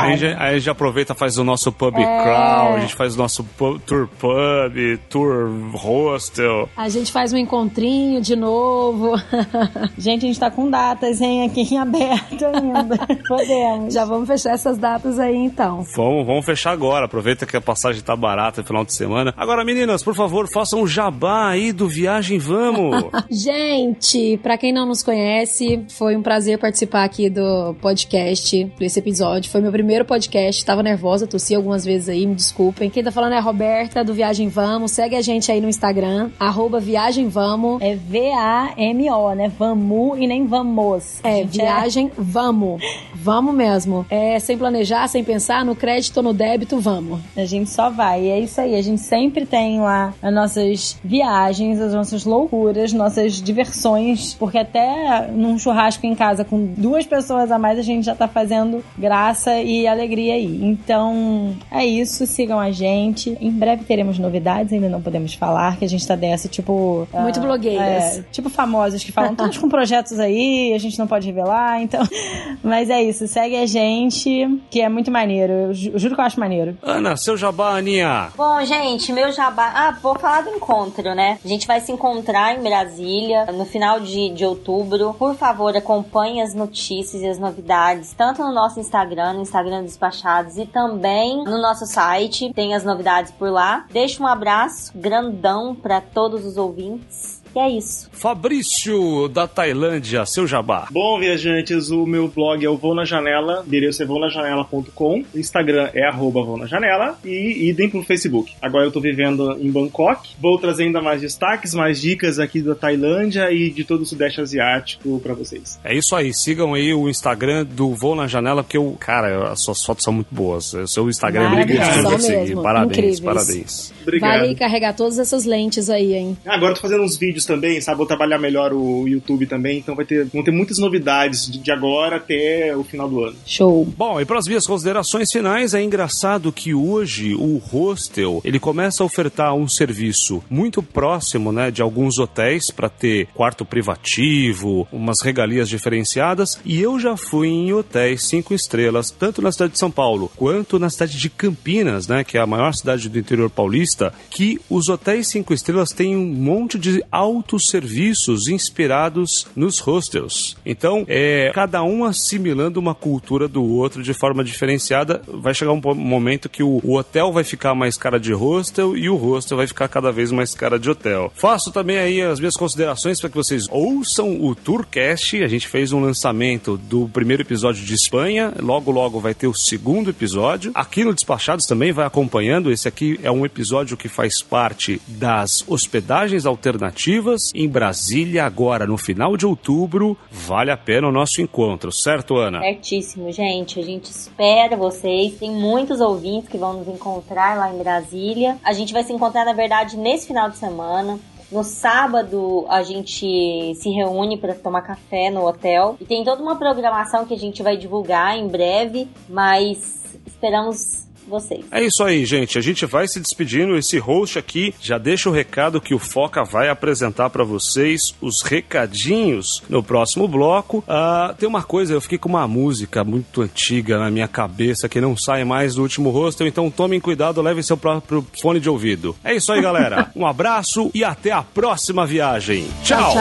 S2: Aí, já, aí a gente aproveita e faz o nosso pub crawl, a gente faz o nosso pu- tour pub, tour hostel.
S5: A gente faz um encontrinho de novo.
S6: Gente, a gente tá com datas, hein, aqui em aberto ainda. Podemos.
S5: Já vamos fechar essas datas aí, então.
S2: Vamos, vamos fechar agora. Aproveita que a passagem tá barata no final de semana. Agora, meninas, por favor, façam um jabá aí do Viagem Vamos.
S5: Gente, pra quem não nos conhece, foi um prazer participar aqui do podcast, desse episódio. Foi meu primeiro podcast, tava nervosa, tossi algumas vezes aí, me desculpem. Quem tá falando é a Roberta, do Viagem Vamos. Segue a gente aí no Instagram, arroba Viagem Vamos.
S6: É V-A-M-O, né? Vamos e nem vamos.
S5: É,
S6: Gente,
S5: viagem, vamos. Vamos mesmo. É, sem planejar, sem pensar, no crédito ou no débito, vamos.
S6: A gente só vai. E é isso aí. A gente sempre tem lá as nossas viagens, as nossas loucuras, nossas diversões. Porque até num churrasco em casa com duas pessoas a mais, a gente já tá fazendo graça e alegria aí. Então, é isso. Sigam a gente. Em breve teremos novidades, ainda não podemos falar, que a gente tá dessa, tipo.
S5: Muito
S6: ah,
S5: blogueiras.
S6: é, tipo famosos que falam, estamos com projetos aí, a gente não pode revelar, então. Mas é isso, segue a gente, que é muito maneiro. Eu ju- eu juro que eu acho maneiro.
S2: Ana, seu jabá, Aninha.
S7: Bom, gente, meu jabá. Ah, vou falar do encontro, né? A gente vai se encontrar em Brasília no final de, de outubro. Por favor, acompanhe as notícias e as novidades, tanto no nosso Instagram, no Instagram Despachados, e também no nosso site. Tem as novidades por lá. Deixa um abraço grandão para todos os ouvintes. E é isso.
S2: Fabrício, da Tailândia, seu jabá.
S4: Bom, viajantes, o meu blog é o Vou na Janela, endereço é vounajanela.com, o Instagram é arroba Vou na Janela e idem pro Facebook. Agora eu tô vivendo em Bangkok, vou trazer ainda mais destaques, mais dicas aqui da Tailândia e de todo o Sudeste Asiático pra vocês.
S2: É isso aí, sigam aí o Instagram do Voo na Janela, porque eu, cara, as suas fotos são muito boas. O seu Instagram é brilhante de
S5: São
S2: seguir. Parabéns,
S5: incríveis.
S2: parabéns.
S4: Obrigado.
S5: Vale carregar todas essas lentes aí, hein?
S4: Agora eu tô fazendo uns vídeos também, sabe? Vou trabalhar melhor o YouTube também, então vai ter, vão ter muitas novidades de- de agora até o final do ano.
S5: Show.
S2: Bom, e para as minhas considerações finais, é engraçado que hoje o hostel ele começa a ofertar um serviço muito próximo, né, de alguns hotéis para ter quarto privativo, umas regalias diferenciadas. E eu já fui em hotéis cinco estrelas, tanto na cidade de São Paulo quanto na cidade de Campinas, né, que é a maior cidade do interior paulista, que os hotéis cinco estrelas têm um monte de autosserviços inspirados nos hostels. Então, é cada um assimilando uma cultura do outro de forma diferenciada. Vai chegar um momento que o, o hotel vai ficar mais cara de hostel e o hostel vai ficar cada vez mais cara de hotel. Faço também aí as minhas considerações para que vocês ouçam o Tourcast. A gente fez um lançamento do primeiro episódio de Espanha. Logo, logo vai ter o segundo episódio. Aqui no Despachados também vai acompanhando. Esse aqui é um episódio que faz parte das hospedagens alternativas em Brasília, agora no final de outubro. Vale a pena o nosso encontro, certo, Ana?
S7: Certíssimo, gente. A gente espera vocês. Tem muitos ouvintes que vão nos encontrar lá em Brasília. A gente vai se encontrar, na verdade, nesse final de semana. No sábado a gente se reúne para tomar café no hotel e tem toda uma programação que a gente vai divulgar em breve, mas esperamos vocês.
S2: É isso aí, gente. A gente vai se despedindo. Esse host aqui já deixa o recado que o Foca vai apresentar pra vocês os recadinhos no próximo bloco. Ah, tem uma coisa, eu fiquei com uma música muito antiga na minha cabeça que não sai mais do último hostel, então tomem cuidado, levem seu próprio fone de ouvido. É isso aí, galera. Um abraço e até a próxima viagem.
S5: Tchau.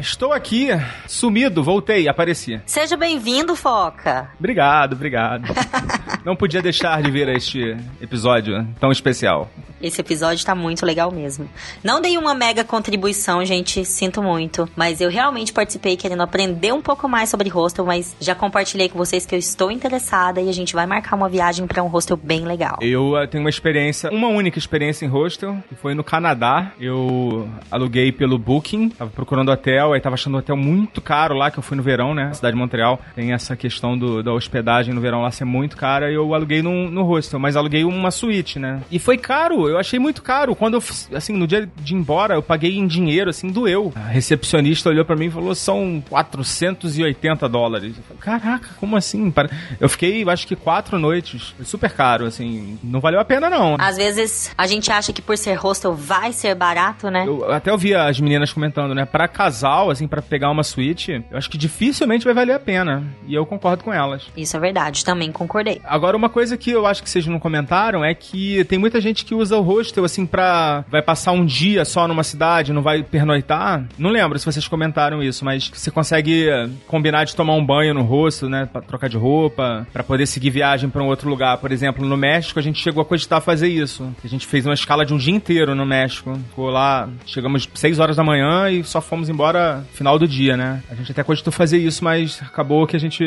S8: Estou aqui, sumido, voltei, apareci.
S3: Seja bem-vindo, Foca.
S8: Obrigado, obrigado. Não podia deixar de vir a este episódio tão especial.
S3: Esse episódio tá muito legal mesmo. Não dei uma mega contribuição, gente, sinto muito. Mas eu realmente participei querendo aprender um pouco mais sobre hostel, mas já compartilhei com vocês que eu estou interessada e a gente vai marcar uma viagem para um hostel bem legal.
S8: Eu uh, tenho uma experiência, uma única experiência em hostel, que foi no Canadá. Eu aluguei pelo Booking, tava procurando hotel, aí tava achando hotel muito caro lá, que eu fui no verão, né? Cidade de Montreal. Tem essa questão do, da hospedagem no verão lá ser muito cara, e eu aluguei no, no hostel, mas aluguei uma suíte, né? E foi caro, eu achei muito caro. Quando eu, assim, no dia de ir embora, eu paguei em dinheiro, assim, doeu. A recepcionista olhou para mim e falou: são 480 dólares. Eu falei, Caraca, como assim? Eu fiquei, acho que quatro noites. Foi super caro, assim. Não valeu a pena, não.
S3: Às vezes a gente acha que por ser hostel vai ser barato, né?
S8: Eu até ouvi as meninas comentando, né? Pra casal, assim, para pegar uma suíte, eu acho que dificilmente vai valer a pena. E eu concordo com elas.
S3: Isso é verdade, também concordei.
S8: Agora, uma coisa que eu acho que vocês não comentaram é que tem muita gente que usa o hostel, assim, pra. Vai passar um dia só numa cidade, não vai pernoitar. Não lembro se vocês comentaram isso, mas você consegue combinar de tomar um banho no hostel, né? Pra trocar de roupa, para poder seguir viagem para um outro lugar. Por exemplo, no México, a gente chegou a cogitar fazer isso. A gente fez uma escala de um dia inteiro no México. Ficou lá, chegamos 6 horas da manhã e só fomos embora final do dia, né? A gente até cogitou fazer isso, mas acabou que a gente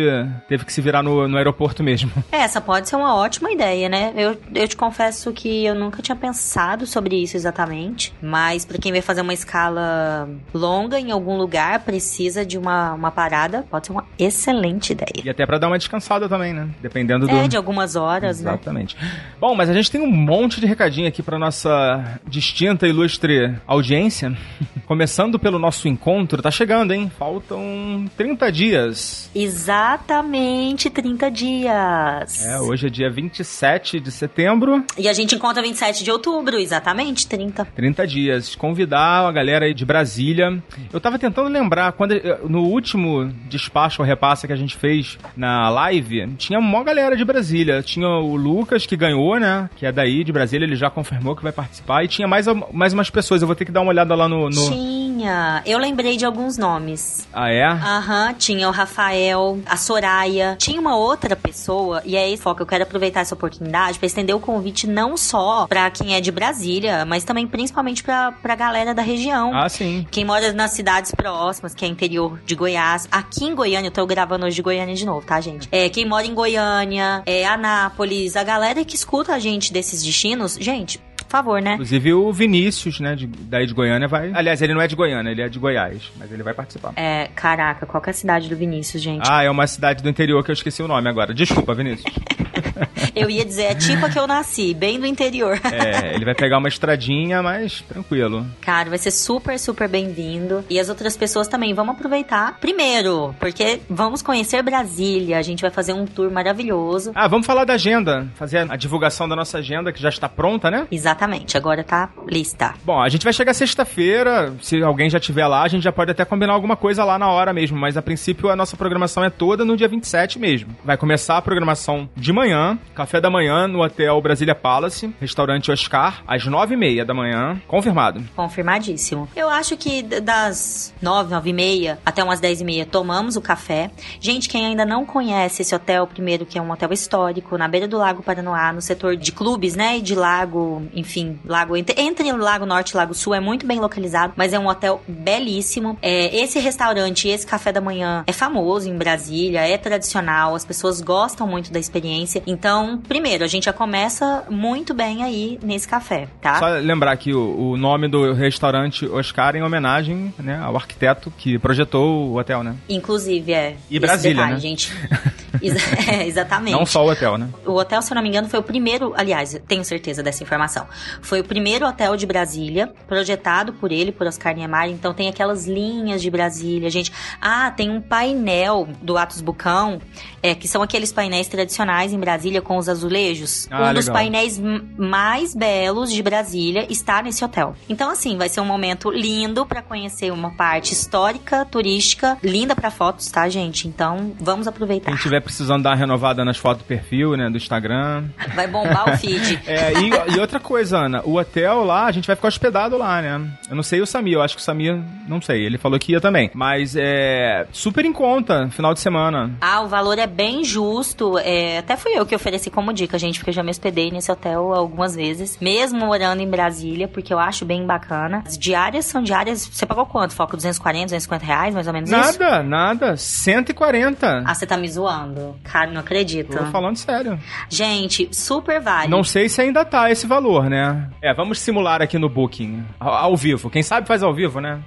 S8: teve que se virar no, no aeroporto mesmo.
S3: É, essa pode ser uma ótima ideia, né? Eu, eu te confesso que eu nunca tinha pensado sobre isso exatamente, mas para quem vai fazer uma escala longa em algum lugar, precisa de uma, uma parada, pode ser uma excelente ideia.
S8: E até para dar uma descansada também, né? Dependendo do.
S3: É, de algumas horas,
S8: Exatamente. né? Exatamente. Bom, mas a gente tem um monte de recadinho aqui para nossa distinta e ilustre audiência. Começando pelo nosso encontro, tá chegando, hein? Faltam 30 dias.
S3: Exatamente 30 dias.
S8: É, hoje é dia 27 de setembro.
S3: E a gente encontra 27 de outubro, exatamente 30.
S8: 30 dias. Convidar a galera aí de Brasília. Eu tava tentando lembrar, quando no último despacho ou repassa que a gente fez na live, tinha uma galera de Brasília. Tinha o Lucas, que ganhou, né? Que é daí, de Brasília, ele já confirmou que vai participar. E tinha mais, mais umas pessoas. Eu vou ter que dar uma olhada lá no. no...
S3: Tinha. Eu lembrei de alguns nomes.
S8: Ah, é?
S3: Aham, tinha o Rafael, a Soraya. Tinha uma outra pessoa, e aí, Foca, eu quero aproveitar essa oportunidade para estender o convite não só para quem é de Brasília, mas também principalmente pra, pra galera da região.
S8: Ah, sim.
S3: Quem mora nas cidades próximas, que é interior de Goiás. Aqui em Goiânia, eu tô gravando hoje de Goiânia de novo, tá, gente? É, quem mora em Goiânia, é, Anápolis, a galera que escuta a gente desses destinos, gente, favor, né?
S8: Inclusive o Vinícius, né, de, daí de Goiânia vai. Aliás, ele não é de Goiânia, ele é de Goiás, mas ele vai participar.
S3: É, caraca, qual que é a cidade do Vinícius, gente?
S8: Ah, é uma cidade do interior que eu esqueci o nome agora. Desculpa, Vinícius.
S3: eu ia dizer, é tipo a que eu nasci, bem do interior.
S8: é, ele vai pegar uma estradinha, mas tranquilo.
S3: Cara, vai ser super, super bem-vindo. E as outras pessoas também, vamos aproveitar. Primeiro, porque vamos conhecer Brasília, a gente vai fazer um tour maravilhoso.
S8: Ah, vamos falar da agenda, fazer a divulgação da nossa agenda, que já está pronta, né?
S3: Exatamente, agora tá lista.
S8: Bom, a gente vai chegar sexta-feira, se alguém já tiver lá, a gente já pode até combinar alguma coisa lá na hora mesmo, mas a princípio a nossa programação é toda no dia 27 mesmo. Vai começar a programação de manhã, café da manhã no Hotel Brasília Palace, restaurante Oscar, às nove e meia da manhã, confirmado.
S3: Confirmadíssimo. Eu acho que das nove, nove e meia até umas dez e meia tomamos o café. Gente, quem ainda não conhece esse hotel, primeiro que é um hotel histórico, na beira do Lago Paranoá, no setor de clubes, né, e de lago, enfim, lago entre, entre Lago Norte e Lago Sul, é muito bem localizado, mas é um hotel belíssimo. É, esse restaurante, esse café da manhã é famoso em Brasília, é tradicional, as pessoas gostam muito da experiência. Então, primeiro, a gente já começa muito bem aí nesse café, tá?
S8: Só lembrar que o, o nome do restaurante Oscar em homenagem né, ao arquiteto que projetou o hotel, né?
S3: Inclusive, é.
S8: E Brasília,
S3: detalhe,
S8: né?
S3: gente. é, exatamente.
S8: Não só o hotel, né?
S3: O hotel, se eu não me engano, foi o primeiro, aliás, tenho certeza dessa informação. Foi o primeiro hotel de Brasília, projetado por ele, por Oscar Niemeyer. Então tem aquelas linhas de Brasília, gente. Ah, tem um painel do Atos Bucão, é, que são aqueles painéis tradicionais em Brasília com os azulejos.
S8: Ah,
S3: um dos
S8: legal.
S3: painéis m- mais belos de Brasília está nesse hotel. Então, assim, vai ser um momento lindo para conhecer uma parte histórica, turística, linda para fotos, tá, gente? Então, vamos aproveitar.
S8: Quem tiver precisando dar uma renovada nas fotos do perfil, né? Do Instagram.
S3: Vai bombar o feed.
S8: É, e, e outra coisa, Ana, o hotel lá, a gente vai ficar hospedado lá, né? Eu não sei o Samir, eu acho que o Samir, não sei, ele falou que ia também. Mas é super em conta, final de semana.
S3: Ah, o valor é bem justo. É, até fui eu que ofereci como dica, gente, porque eu já me hospedei nesse hotel algumas vezes, mesmo morando em Brasília, porque eu acho bem bacana. As diárias são diárias. Você pagou quanto? Foca 240, 250 reais, mais ou menos isso?
S8: Nada, nada. 140.
S3: Ah, você tá me zoando. Cara, não acredito.
S8: Tô falando sério.
S3: Gente, super vale.
S8: Não sei se ainda tá esse valor, né? É, vamos simular aqui no Booking. Ao, ao vivo. Quem sabe faz ao vivo, né?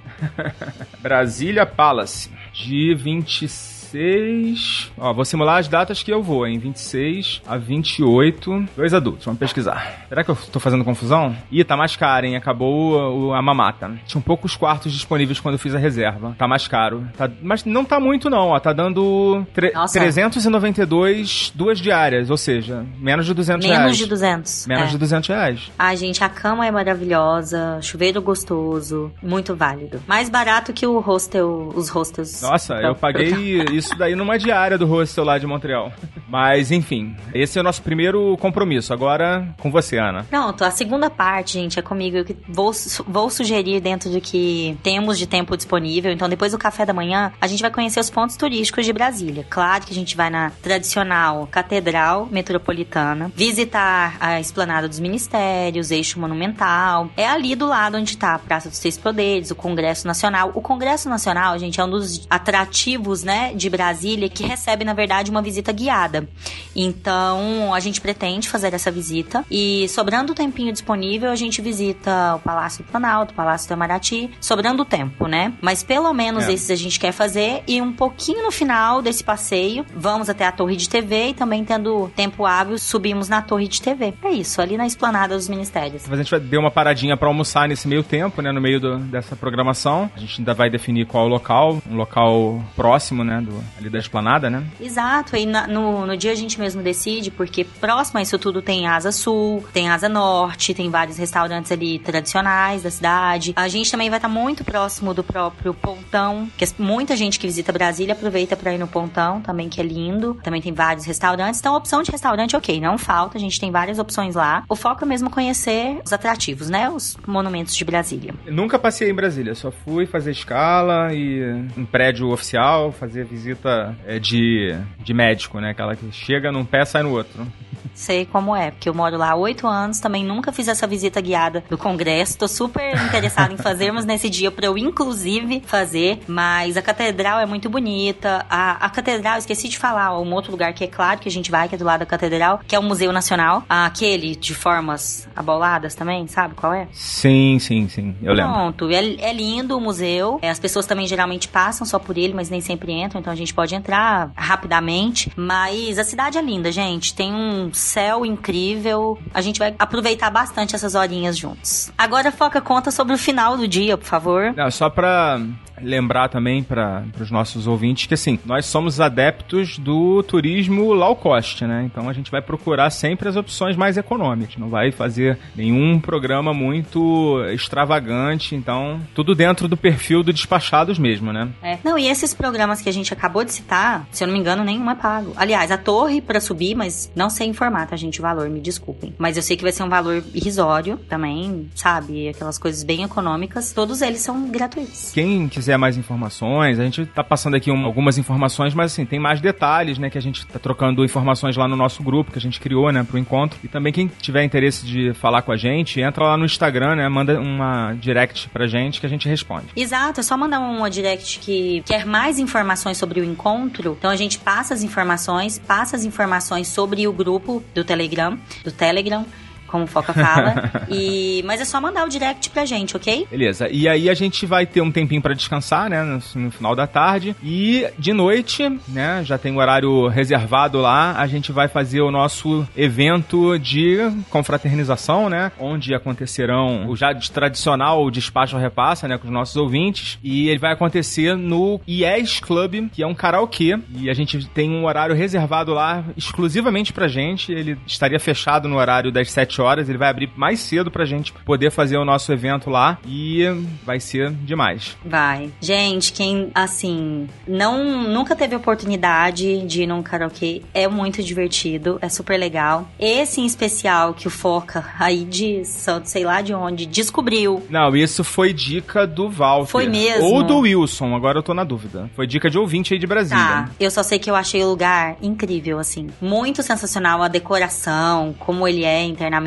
S8: Brasília Palace. De 26. Ó, vou simular as datas que eu vou, em 26 a 28. Dois adultos, vamos pesquisar. Será que eu tô fazendo confusão? Ih, tá mais caro, hein? Acabou a mamata. Tinham poucos quartos disponíveis quando eu fiz a reserva. Tá mais caro. Tá- mas não tá muito, não, ó. Tá dando tre-
S3: Nossa.
S8: 392 duas diárias, ou seja, menos de 200
S3: Menos
S8: reais.
S3: de 200.
S8: Menos
S3: é.
S8: de 200 reais.
S3: Ai, gente, a cama é maravilhosa, chuveiro gostoso, muito válido. Mais barato que o hostel, os hostels.
S8: Nossa, eu paguei isso daí numa diária do hostel lá de Montreal. Mas, enfim, esse é o nosso primeiro compromisso. Agora, com você, Ana.
S3: Pronto, a segunda parte, gente, é comigo. Eu vou, vou sugerir dentro do que temos de tempo disponível. Então, depois do café da manhã, a gente vai conhecer os pontos turísticos de Brasília. Claro que a gente vai na tradicional Catedral Metropolitana, visitar a Esplanada dos Ministérios, Eixo Monumental. É ali do lado onde está a Praça dos Seis Poderes, o Congresso Nacional. O Congresso Nacional, gente, é um dos atrativos, né, de Brasília que recebe, na verdade, uma visita guiada. Então, a gente pretende fazer essa visita e sobrando o tempinho disponível, a gente visita o Palácio do Planalto, o Palácio do Itamaraty, sobrando o tempo, né? Mas pelo menos
S8: É.
S3: esses a gente quer fazer e um pouquinho no final desse passeio, vamos até a Torre de TV e também tendo tempo hábil, subimos na Torre de TV. É isso, ali na esplanada dos ministérios.
S8: A gente vai dar uma paradinha pra almoçar nesse meio tempo, né? No meio do- dessa programação. A gente ainda vai definir qual o local. Um local próximo, né? Do, ali da esplanada, né?
S3: Exato, aí na- no, no dia a gente mesmo decide, porque próximo a isso tudo tem Asa Sul, tem Asa Norte, tem vários restaurantes ali tradicionais da cidade. A gente também vai estar muito próximo do próprio Pontão, que muita gente que visita Brasília aproveita para ir no Pontão, também que é lindo. Também tem vários restaurantes, então a opção de restaurante, ok, não falta, a gente tem várias opções lá. O foco é mesmo conhecer os atrativos, né? Os monumentos de Brasília.
S8: Eu nunca passei em Brasília, só fui fazer escala e em prédio oficial, fazer visita é, de, de médico, né? Aquela que chega num pé, sai no outro.
S3: Sei como é, porque eu moro lá há oito anos, também nunca fiz essa visita guiada do Congresso. Tô super interessada em fazermos nesse dia para eu, inclusive, fazer. Mas a catedral é muito bonita. A, a catedral, esqueci de falar, ó, um outro lugar que é claro que a gente vai, que é do lado da catedral, que é o Museu Nacional. Aquele de formas aboladas também, sabe qual é?
S8: Sim, sim, sim. Eu lembro.
S3: Pronto, é, é lindo o museu. É, as pessoas também geralmente passam só por ele, mas nem sempre entram, então a gente pode entrar rapidamente. Mas a cidade é linda, gente. Tem um céu incrível. A gente vai aproveitar bastante essas horinhas juntos. Agora foca conta sobre o final do dia, por favor.
S8: Não, só pra lembrar também para os nossos ouvintes que assim, nós somos adeptos do turismo low cost, né? Então a gente vai procurar sempre as opções mais econômicas, não vai fazer nenhum programa muito extravagante, então tudo dentro do perfil do despachados mesmo, né?
S3: É. Não, e esses programas que a gente acabou de citar, se eu não me engano, nenhum é pago. Aliás, a torre pra subir, mas não sei informar, tá, gente, o valor, me desculpem. Mas eu sei que vai ser um valor irrisório também, sabe? Aquelas coisas bem econômicas. Todos eles são gratuitos.
S8: Quem quiser mais informações, a gente tá passando aqui um- algumas informações, mas assim, tem mais detalhes, né, que a gente tá trocando informações lá no nosso grupo que a gente criou, né, pro encontro. E também quem tiver interesse de falar com a gente, entra lá no Instagram, né, manda uma direct pra gente que a gente responde.
S3: Exato, é só mandar uma direct que quer mais informações sobre o encontro. Então a gente passa as informações, passa as informações sobre o grupo do Telegram, do Telegram, como o Foca fala. e mas é só mandar o direct pra gente, ok?
S8: Beleza. E aí a gente vai ter um tempinho pra descansar, né, no, no final da tarde. E de noite, né, já tem o horário reservado lá, a gente vai fazer o nosso evento de confraternização, né, onde acontecerão o já tradicional despacho repassa, né, com os nossos ouvintes. E ele vai acontecer no IES Club, que é um karaokê. E a gente tem um horário reservado lá exclusivamente pra gente. Ele estaria fechado no horário das 7 20 horas. Ele vai abrir mais cedo pra gente poder fazer o nosso evento lá e vai ser demais.
S3: Vai. Gente, quem, assim, não nunca teve oportunidade de ir num karaokê, é muito divertido, é super legal. Esse em especial que o Foca aí de sei lá de onde, descobriu.
S8: Não, isso foi dica do Walter.
S3: Foi mesmo?
S8: Ou do Wilson, agora eu tô na dúvida. Foi dica de ouvinte aí de Brasília.
S3: Tá, eu só sei que eu achei o lugar incrível, assim. Muito sensacional a decoração, como ele é internamente.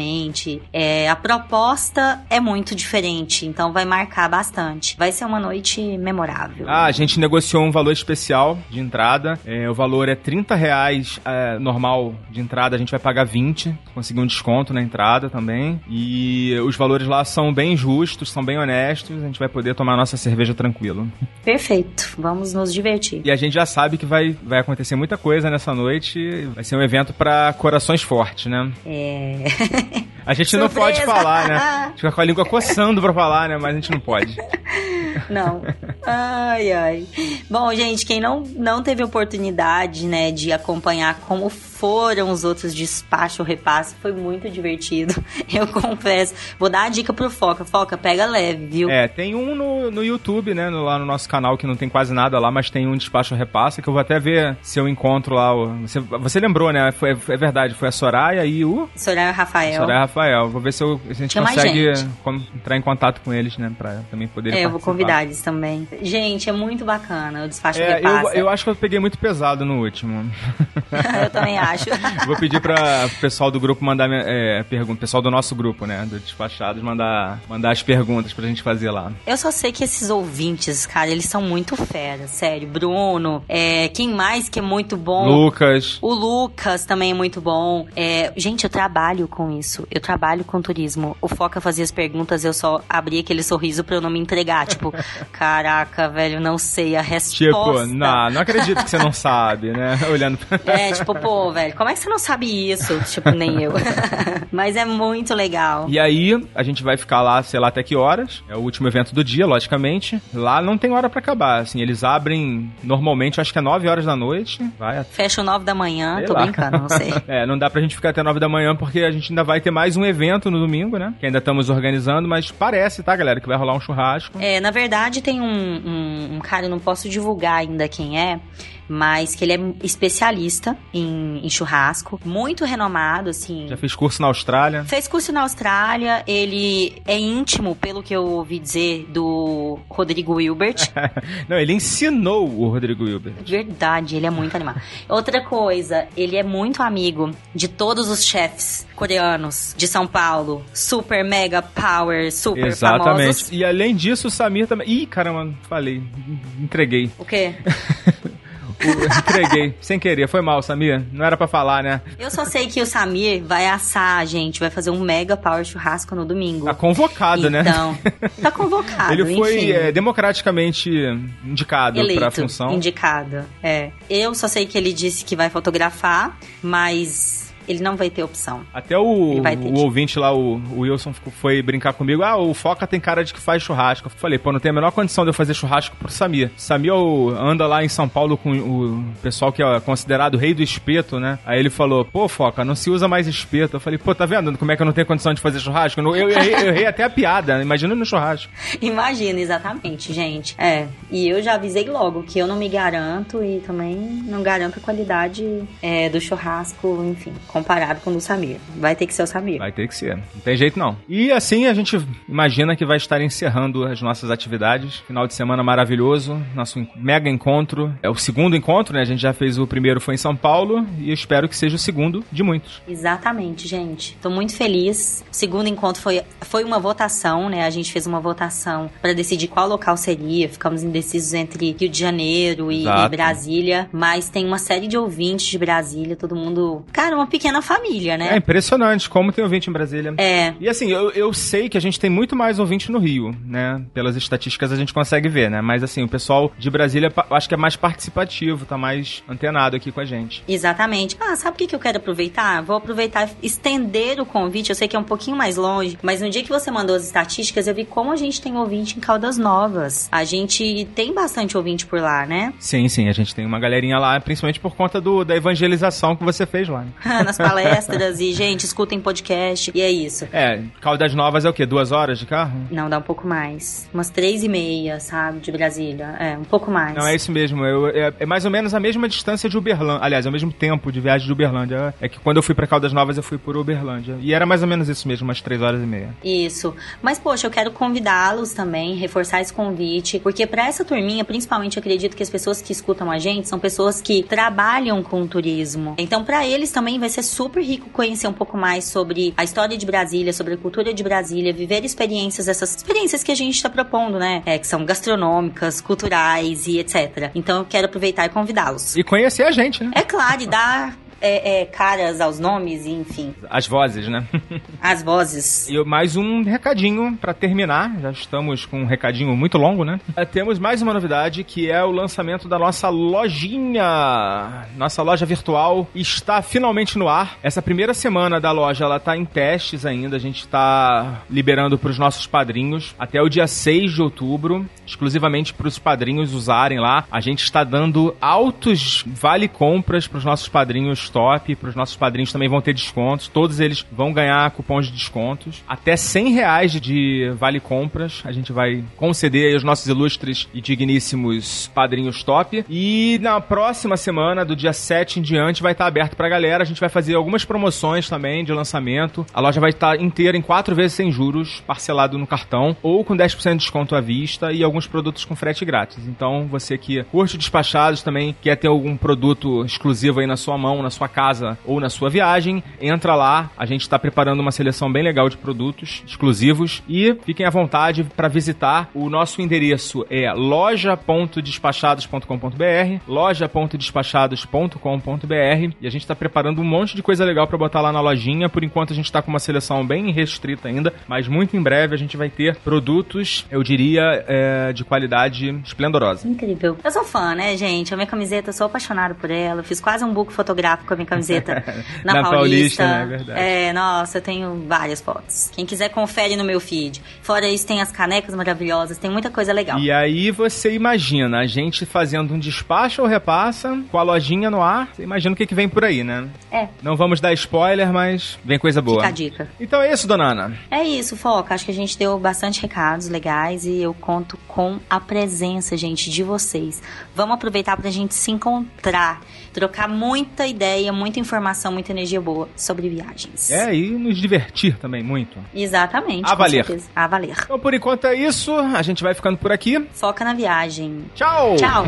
S3: É, a proposta é muito diferente, então vai marcar bastante. Vai ser uma noite memorável.
S8: Ah, a gente negociou um valor especial de entrada. É, o valor é 30 reais é, normal de entrada, a gente vai pagar 20. Conseguir um desconto na entrada também. E os valores lá são bem justos, são bem honestos. A gente vai poder tomar nossa cerveja tranquilo.
S3: Perfeito, vamos nos divertir.
S8: E a gente já sabe que vai, vai acontecer muita coisa nessa noite. Vai ser um evento para corações fortes, né?
S3: É.
S8: A gente não pode
S3: Surpresa!
S8: falar, né? A gente fica com a língua coçando pra falar, né? Mas a gente não pode.
S3: Não. Ai, ai. Bom, gente, quem não, não teve oportunidade, né, de acompanhar como foram os outros despacho repasse, foi muito divertido. Eu confesso. Vou dar a dica pro Foca. Foca, pega leve, viu?
S8: É, tem um no, no YouTube, né? no- lá no nosso canal, que não tem quase nada lá, mas tem um despacho repassa, que eu vou até ver se eu encontro lá. Você, você lembrou, né? Foi, é verdade, foi a Soraya e o.
S3: Soraya Rafael.
S8: Soraya Rafael. Vou ver se, eu- se a gente consegue
S3: gente.
S8: entrar em contato com eles, né? Pra também poder
S3: É, eu vou convidar eles também. Gente, é muito bacana o despacho
S8: É, eu,
S3: repassa.
S8: eu acho que eu peguei muito pesado no último.
S3: eu também acho.
S8: Vou pedir para o pessoal do grupo mandar é, pergunta, pessoal do nosso grupo, né, do Despachados, mandar, mandar as perguntas pra gente fazer lá.
S3: Eu só sei que esses ouvintes, cara, eles são muito fera, sério. Bruno, é, quem mais que é muito bom?
S8: Lucas,
S3: O Lucas também é muito bom. É, gente, eu trabalho com isso. Eu trabalho com turismo. O Foca fazia as perguntas, eu só abria aquele sorriso pra eu não me entregar. Tipo, caraca, velho, não sei a resposta.
S8: tipo, não, não acredito que você não sabe, né, olhando pra...
S3: É, tipo, pô, velho, como é que você não sabe isso? Tipo, nem eu. Mas é muito legal.
S8: E aí, a gente vai ficar lá, sei lá até que horas. É o último evento do dia, logicamente. Lá não tem hora pra acabar, assim, eles abrem normalmente, acho que é 9 horas da noite. Vai até
S3: Fecha o 9 da manhã,
S8: Sei
S3: tô
S8: lá.
S3: brincando, não sei.
S8: É, não dá pra gente ficar até 9 da manhã, porque a gente ainda vai ter mais um evento no domingo, né? Que ainda estamos organizando, mas parece, tá, galera, que vai rolar um churrasco.
S3: É, na verdade, tem um, um, um cara, eu não posso divulgar ainda quem é, mas que ele é especialista em, em churrasco, muito renomado, assim.
S8: Já fiz curso na Austrália.
S3: Fez curso na Austrália, ele é íntimo, pelo que eu ouvi dizer, do Rodrigo Wilbert.
S8: não, ele ensinou o Rodrigo Wilber.
S3: Verdade, ele é muito animado. Outra coisa, ele é muito amigo de todos os chefs coreanos de São Paulo. Super, mega, power, super
S8: Exatamente.
S3: famosos.
S8: E além disso, o Samir também. Ih, caramba, falei. Entreguei.
S3: O quê?
S8: Entreguei. Sem querer. Foi mal, Samir. Não era pra falar, né?
S3: Eu só sei que o Samir vai assar, gente, vai fazer um mega power churrasco no domingo.
S8: Tá convocado, né?
S3: Então, tá convocado,
S8: Ele foi é, democraticamente indicado
S3: Eleito,
S8: pra função.
S3: indicado, é. Eu só sei que ele disse que vai fotografar, mas ele não vai ter opção.
S8: Até o, o ouvinte lá, o, o Wilson, foi brincar comigo. Ah, o Foca tem cara de que faz churrasco. Eu falei, pô, não tem a menor condição de eu fazer churrasco pro Samir. Samir ó, anda lá em São Paulo com o pessoal que é considerado rei do espeto, né? Aí ele falou, pô, Foca, não se usa mais espeto. Eu falei, pô, tá vendo como é que eu não tenho condição de fazer churrasco? Eu, eu, errei, eu errei até a piada, imagina no churrasco.
S3: Imagina, exatamente, gente. É. E eu já avisei logo que eu não me garanto e também não garanto a qualidade é, do churrasco, enfim, comparado com o do Samir. Vai ter que ser o Samir.
S8: Vai ter que ser. Não tem jeito não. E assim a gente imagina que vai estar encerrando as nossas atividades. Final de semana maravilhoso. Nosso mega encontro. É o segundo encontro, né? A gente já fez o primeiro foi em São Paulo. E eu espero que seja o segundo de muitos.
S3: Exatamente, gente. Tô muito feliz. O segundo encontro foi, foi uma votação, né? A gente fez uma votação pra decidir qual local seria. Ficamos indecisos entre Rio de Janeiro e, e Brasília. Mas tem uma série de ouvintes de Brasília, todo mundo. Cara, uma pequena família,
S8: É
S3: né?
S8: impressionante como tem ouvinte em Brasília.
S3: É.
S8: E assim, eu, eu sei que a gente tem muito mais ouvinte no Rio, né? Pelas estatísticas a gente consegue ver, né? Mas assim, o pessoal de Brasília acho que é mais participativo, tá mais antenado aqui com a gente.
S3: Exatamente. Ah, sabe o que que eu quero aproveitar? Vou aproveitar e estender o convite. Eu sei que é um pouquinho mais longe, mas no dia que você mandou as estatísticas, eu vi como a gente tem ouvinte em Caldas Novas. A gente tem bastante ouvinte por lá, né?
S8: Sim, sim, a gente tem uma galerinha lá, principalmente por conta do, da evangelização que você fez lá. Né?
S3: nas palestras e, gente, escutem podcast. E é isso.
S8: É, Caldas Novas é o quê? Duas horas de carro?
S3: Não, dá um pouco mais. Umas três e meia, sabe, de Brasília. É, um pouco mais.
S8: Não, é isso mesmo. Eu, é, é mais ou menos a mesma distância de Uberlândia. Aliás, é o mesmo tempo de viagem de Uberlândia. É que quando eu fui pra Caldas Novas, eu fui por Uberlândia. E era mais ou menos isso mesmo, umas três horas e meia.
S3: Isso. Mas, poxa, eu quero convidá-los também, reforçar esse convite, porque para essa turminha, principalmente, eu acredito que as pessoas que escutam a gente são pessoas que trabalham com turismo. Então, para eles também vai ser super rico conhecer um pouco mais sobre a história de Brasília, sobre a cultura de Brasília, viver experiências, essas experiências que a gente está propondo, né? É, que são gastronômicas, culturais e etc. Então, eu quero aproveitar e convidá-los.
S8: E conhecer a gente, né?
S3: É claro, e dar é, é, caras aos nomes, e, enfim.
S8: As vozes, né?
S3: As vozes.
S8: E mais um recadinho pra terminar. Já estamos com um recadinho muito longo, né? É, temos mais uma novidade que é o lançamento da nossa lojinha. Nossa loja virtual está finalmente no ar. Essa primeira semana da loja ela tá em testes ainda. A gente está liberando para os nossos padrinhos até o dia 6 de outubro, exclusivamente para os padrinhos usarem lá. A gente está dando altos vale compras para os nossos padrinhos top, para os nossos padrinhos também vão ter descontos. Todos eles vão ganhar cupons de descontos. Até 100 reais de vale compras a gente vai conceder aos nossos ilustres e digníssimos padrinhos top. E na próxima semana, do dia 7 em diante, vai estar aberto pra galera. A gente vai fazer algumas promoções também de lançamento. A loja vai estar inteira em quatro vezes sem juros, parcelado no cartão, ou com 10% de desconto à vista e alguns produtos com frete grátis. Então, você que curte despachados também, quer ter algum produto exclusivo aí na sua mão, na sua casa ou na sua viagem, entra lá. A gente está preparando uma seleção bem legal de produtos exclusivos e fiquem à vontade para visitar. O nosso endereço é loja.despachados.com.br, loja.despachados.com.br e a gente está preparando um monte de coisa legal para botar lá na lojinha. Por enquanto a gente está com uma seleção bem restrita ainda, mas muito em breve a gente vai ter produtos, eu diria, é, de qualidade esplendorosa.
S3: Incrível. Eu sou fã, né, gente? A minha camiseta, sou apaixonado por ela. Fiz quase um book fotográfico com a minha camiseta na,
S8: Na
S3: Paulista.
S8: Paulista, né? Verdade.
S3: É, nossa, eu tenho várias fotos. Quem quiser, confere no meu feed. Fora isso, tem as canecas maravilhosas, tem muita coisa legal.
S8: E aí você imagina a gente fazendo um despacho ou repassa com a lojinha no ar. Você imagina o que, que vem por aí, né?
S3: É,
S8: Não vamos dar spoiler, mas vem coisa boa.
S3: fica a dica.
S8: Então é isso, dona Ana.
S3: É isso, Foca. Acho que a gente deu bastante recados legais e eu conto com a presença, gente, de vocês. Vamos aproveitar pra gente se encontrar, trocar muita ideia, muita informação, muita energia boa sobre viagens.
S8: É, e nos divertir também muito.
S3: Exatamente.
S8: A valer.
S3: certeza. A valer.
S8: Então por enquanto é isso. A gente vai ficando por aqui.
S3: Foca na viagem.
S8: Tchau!
S3: Tchau.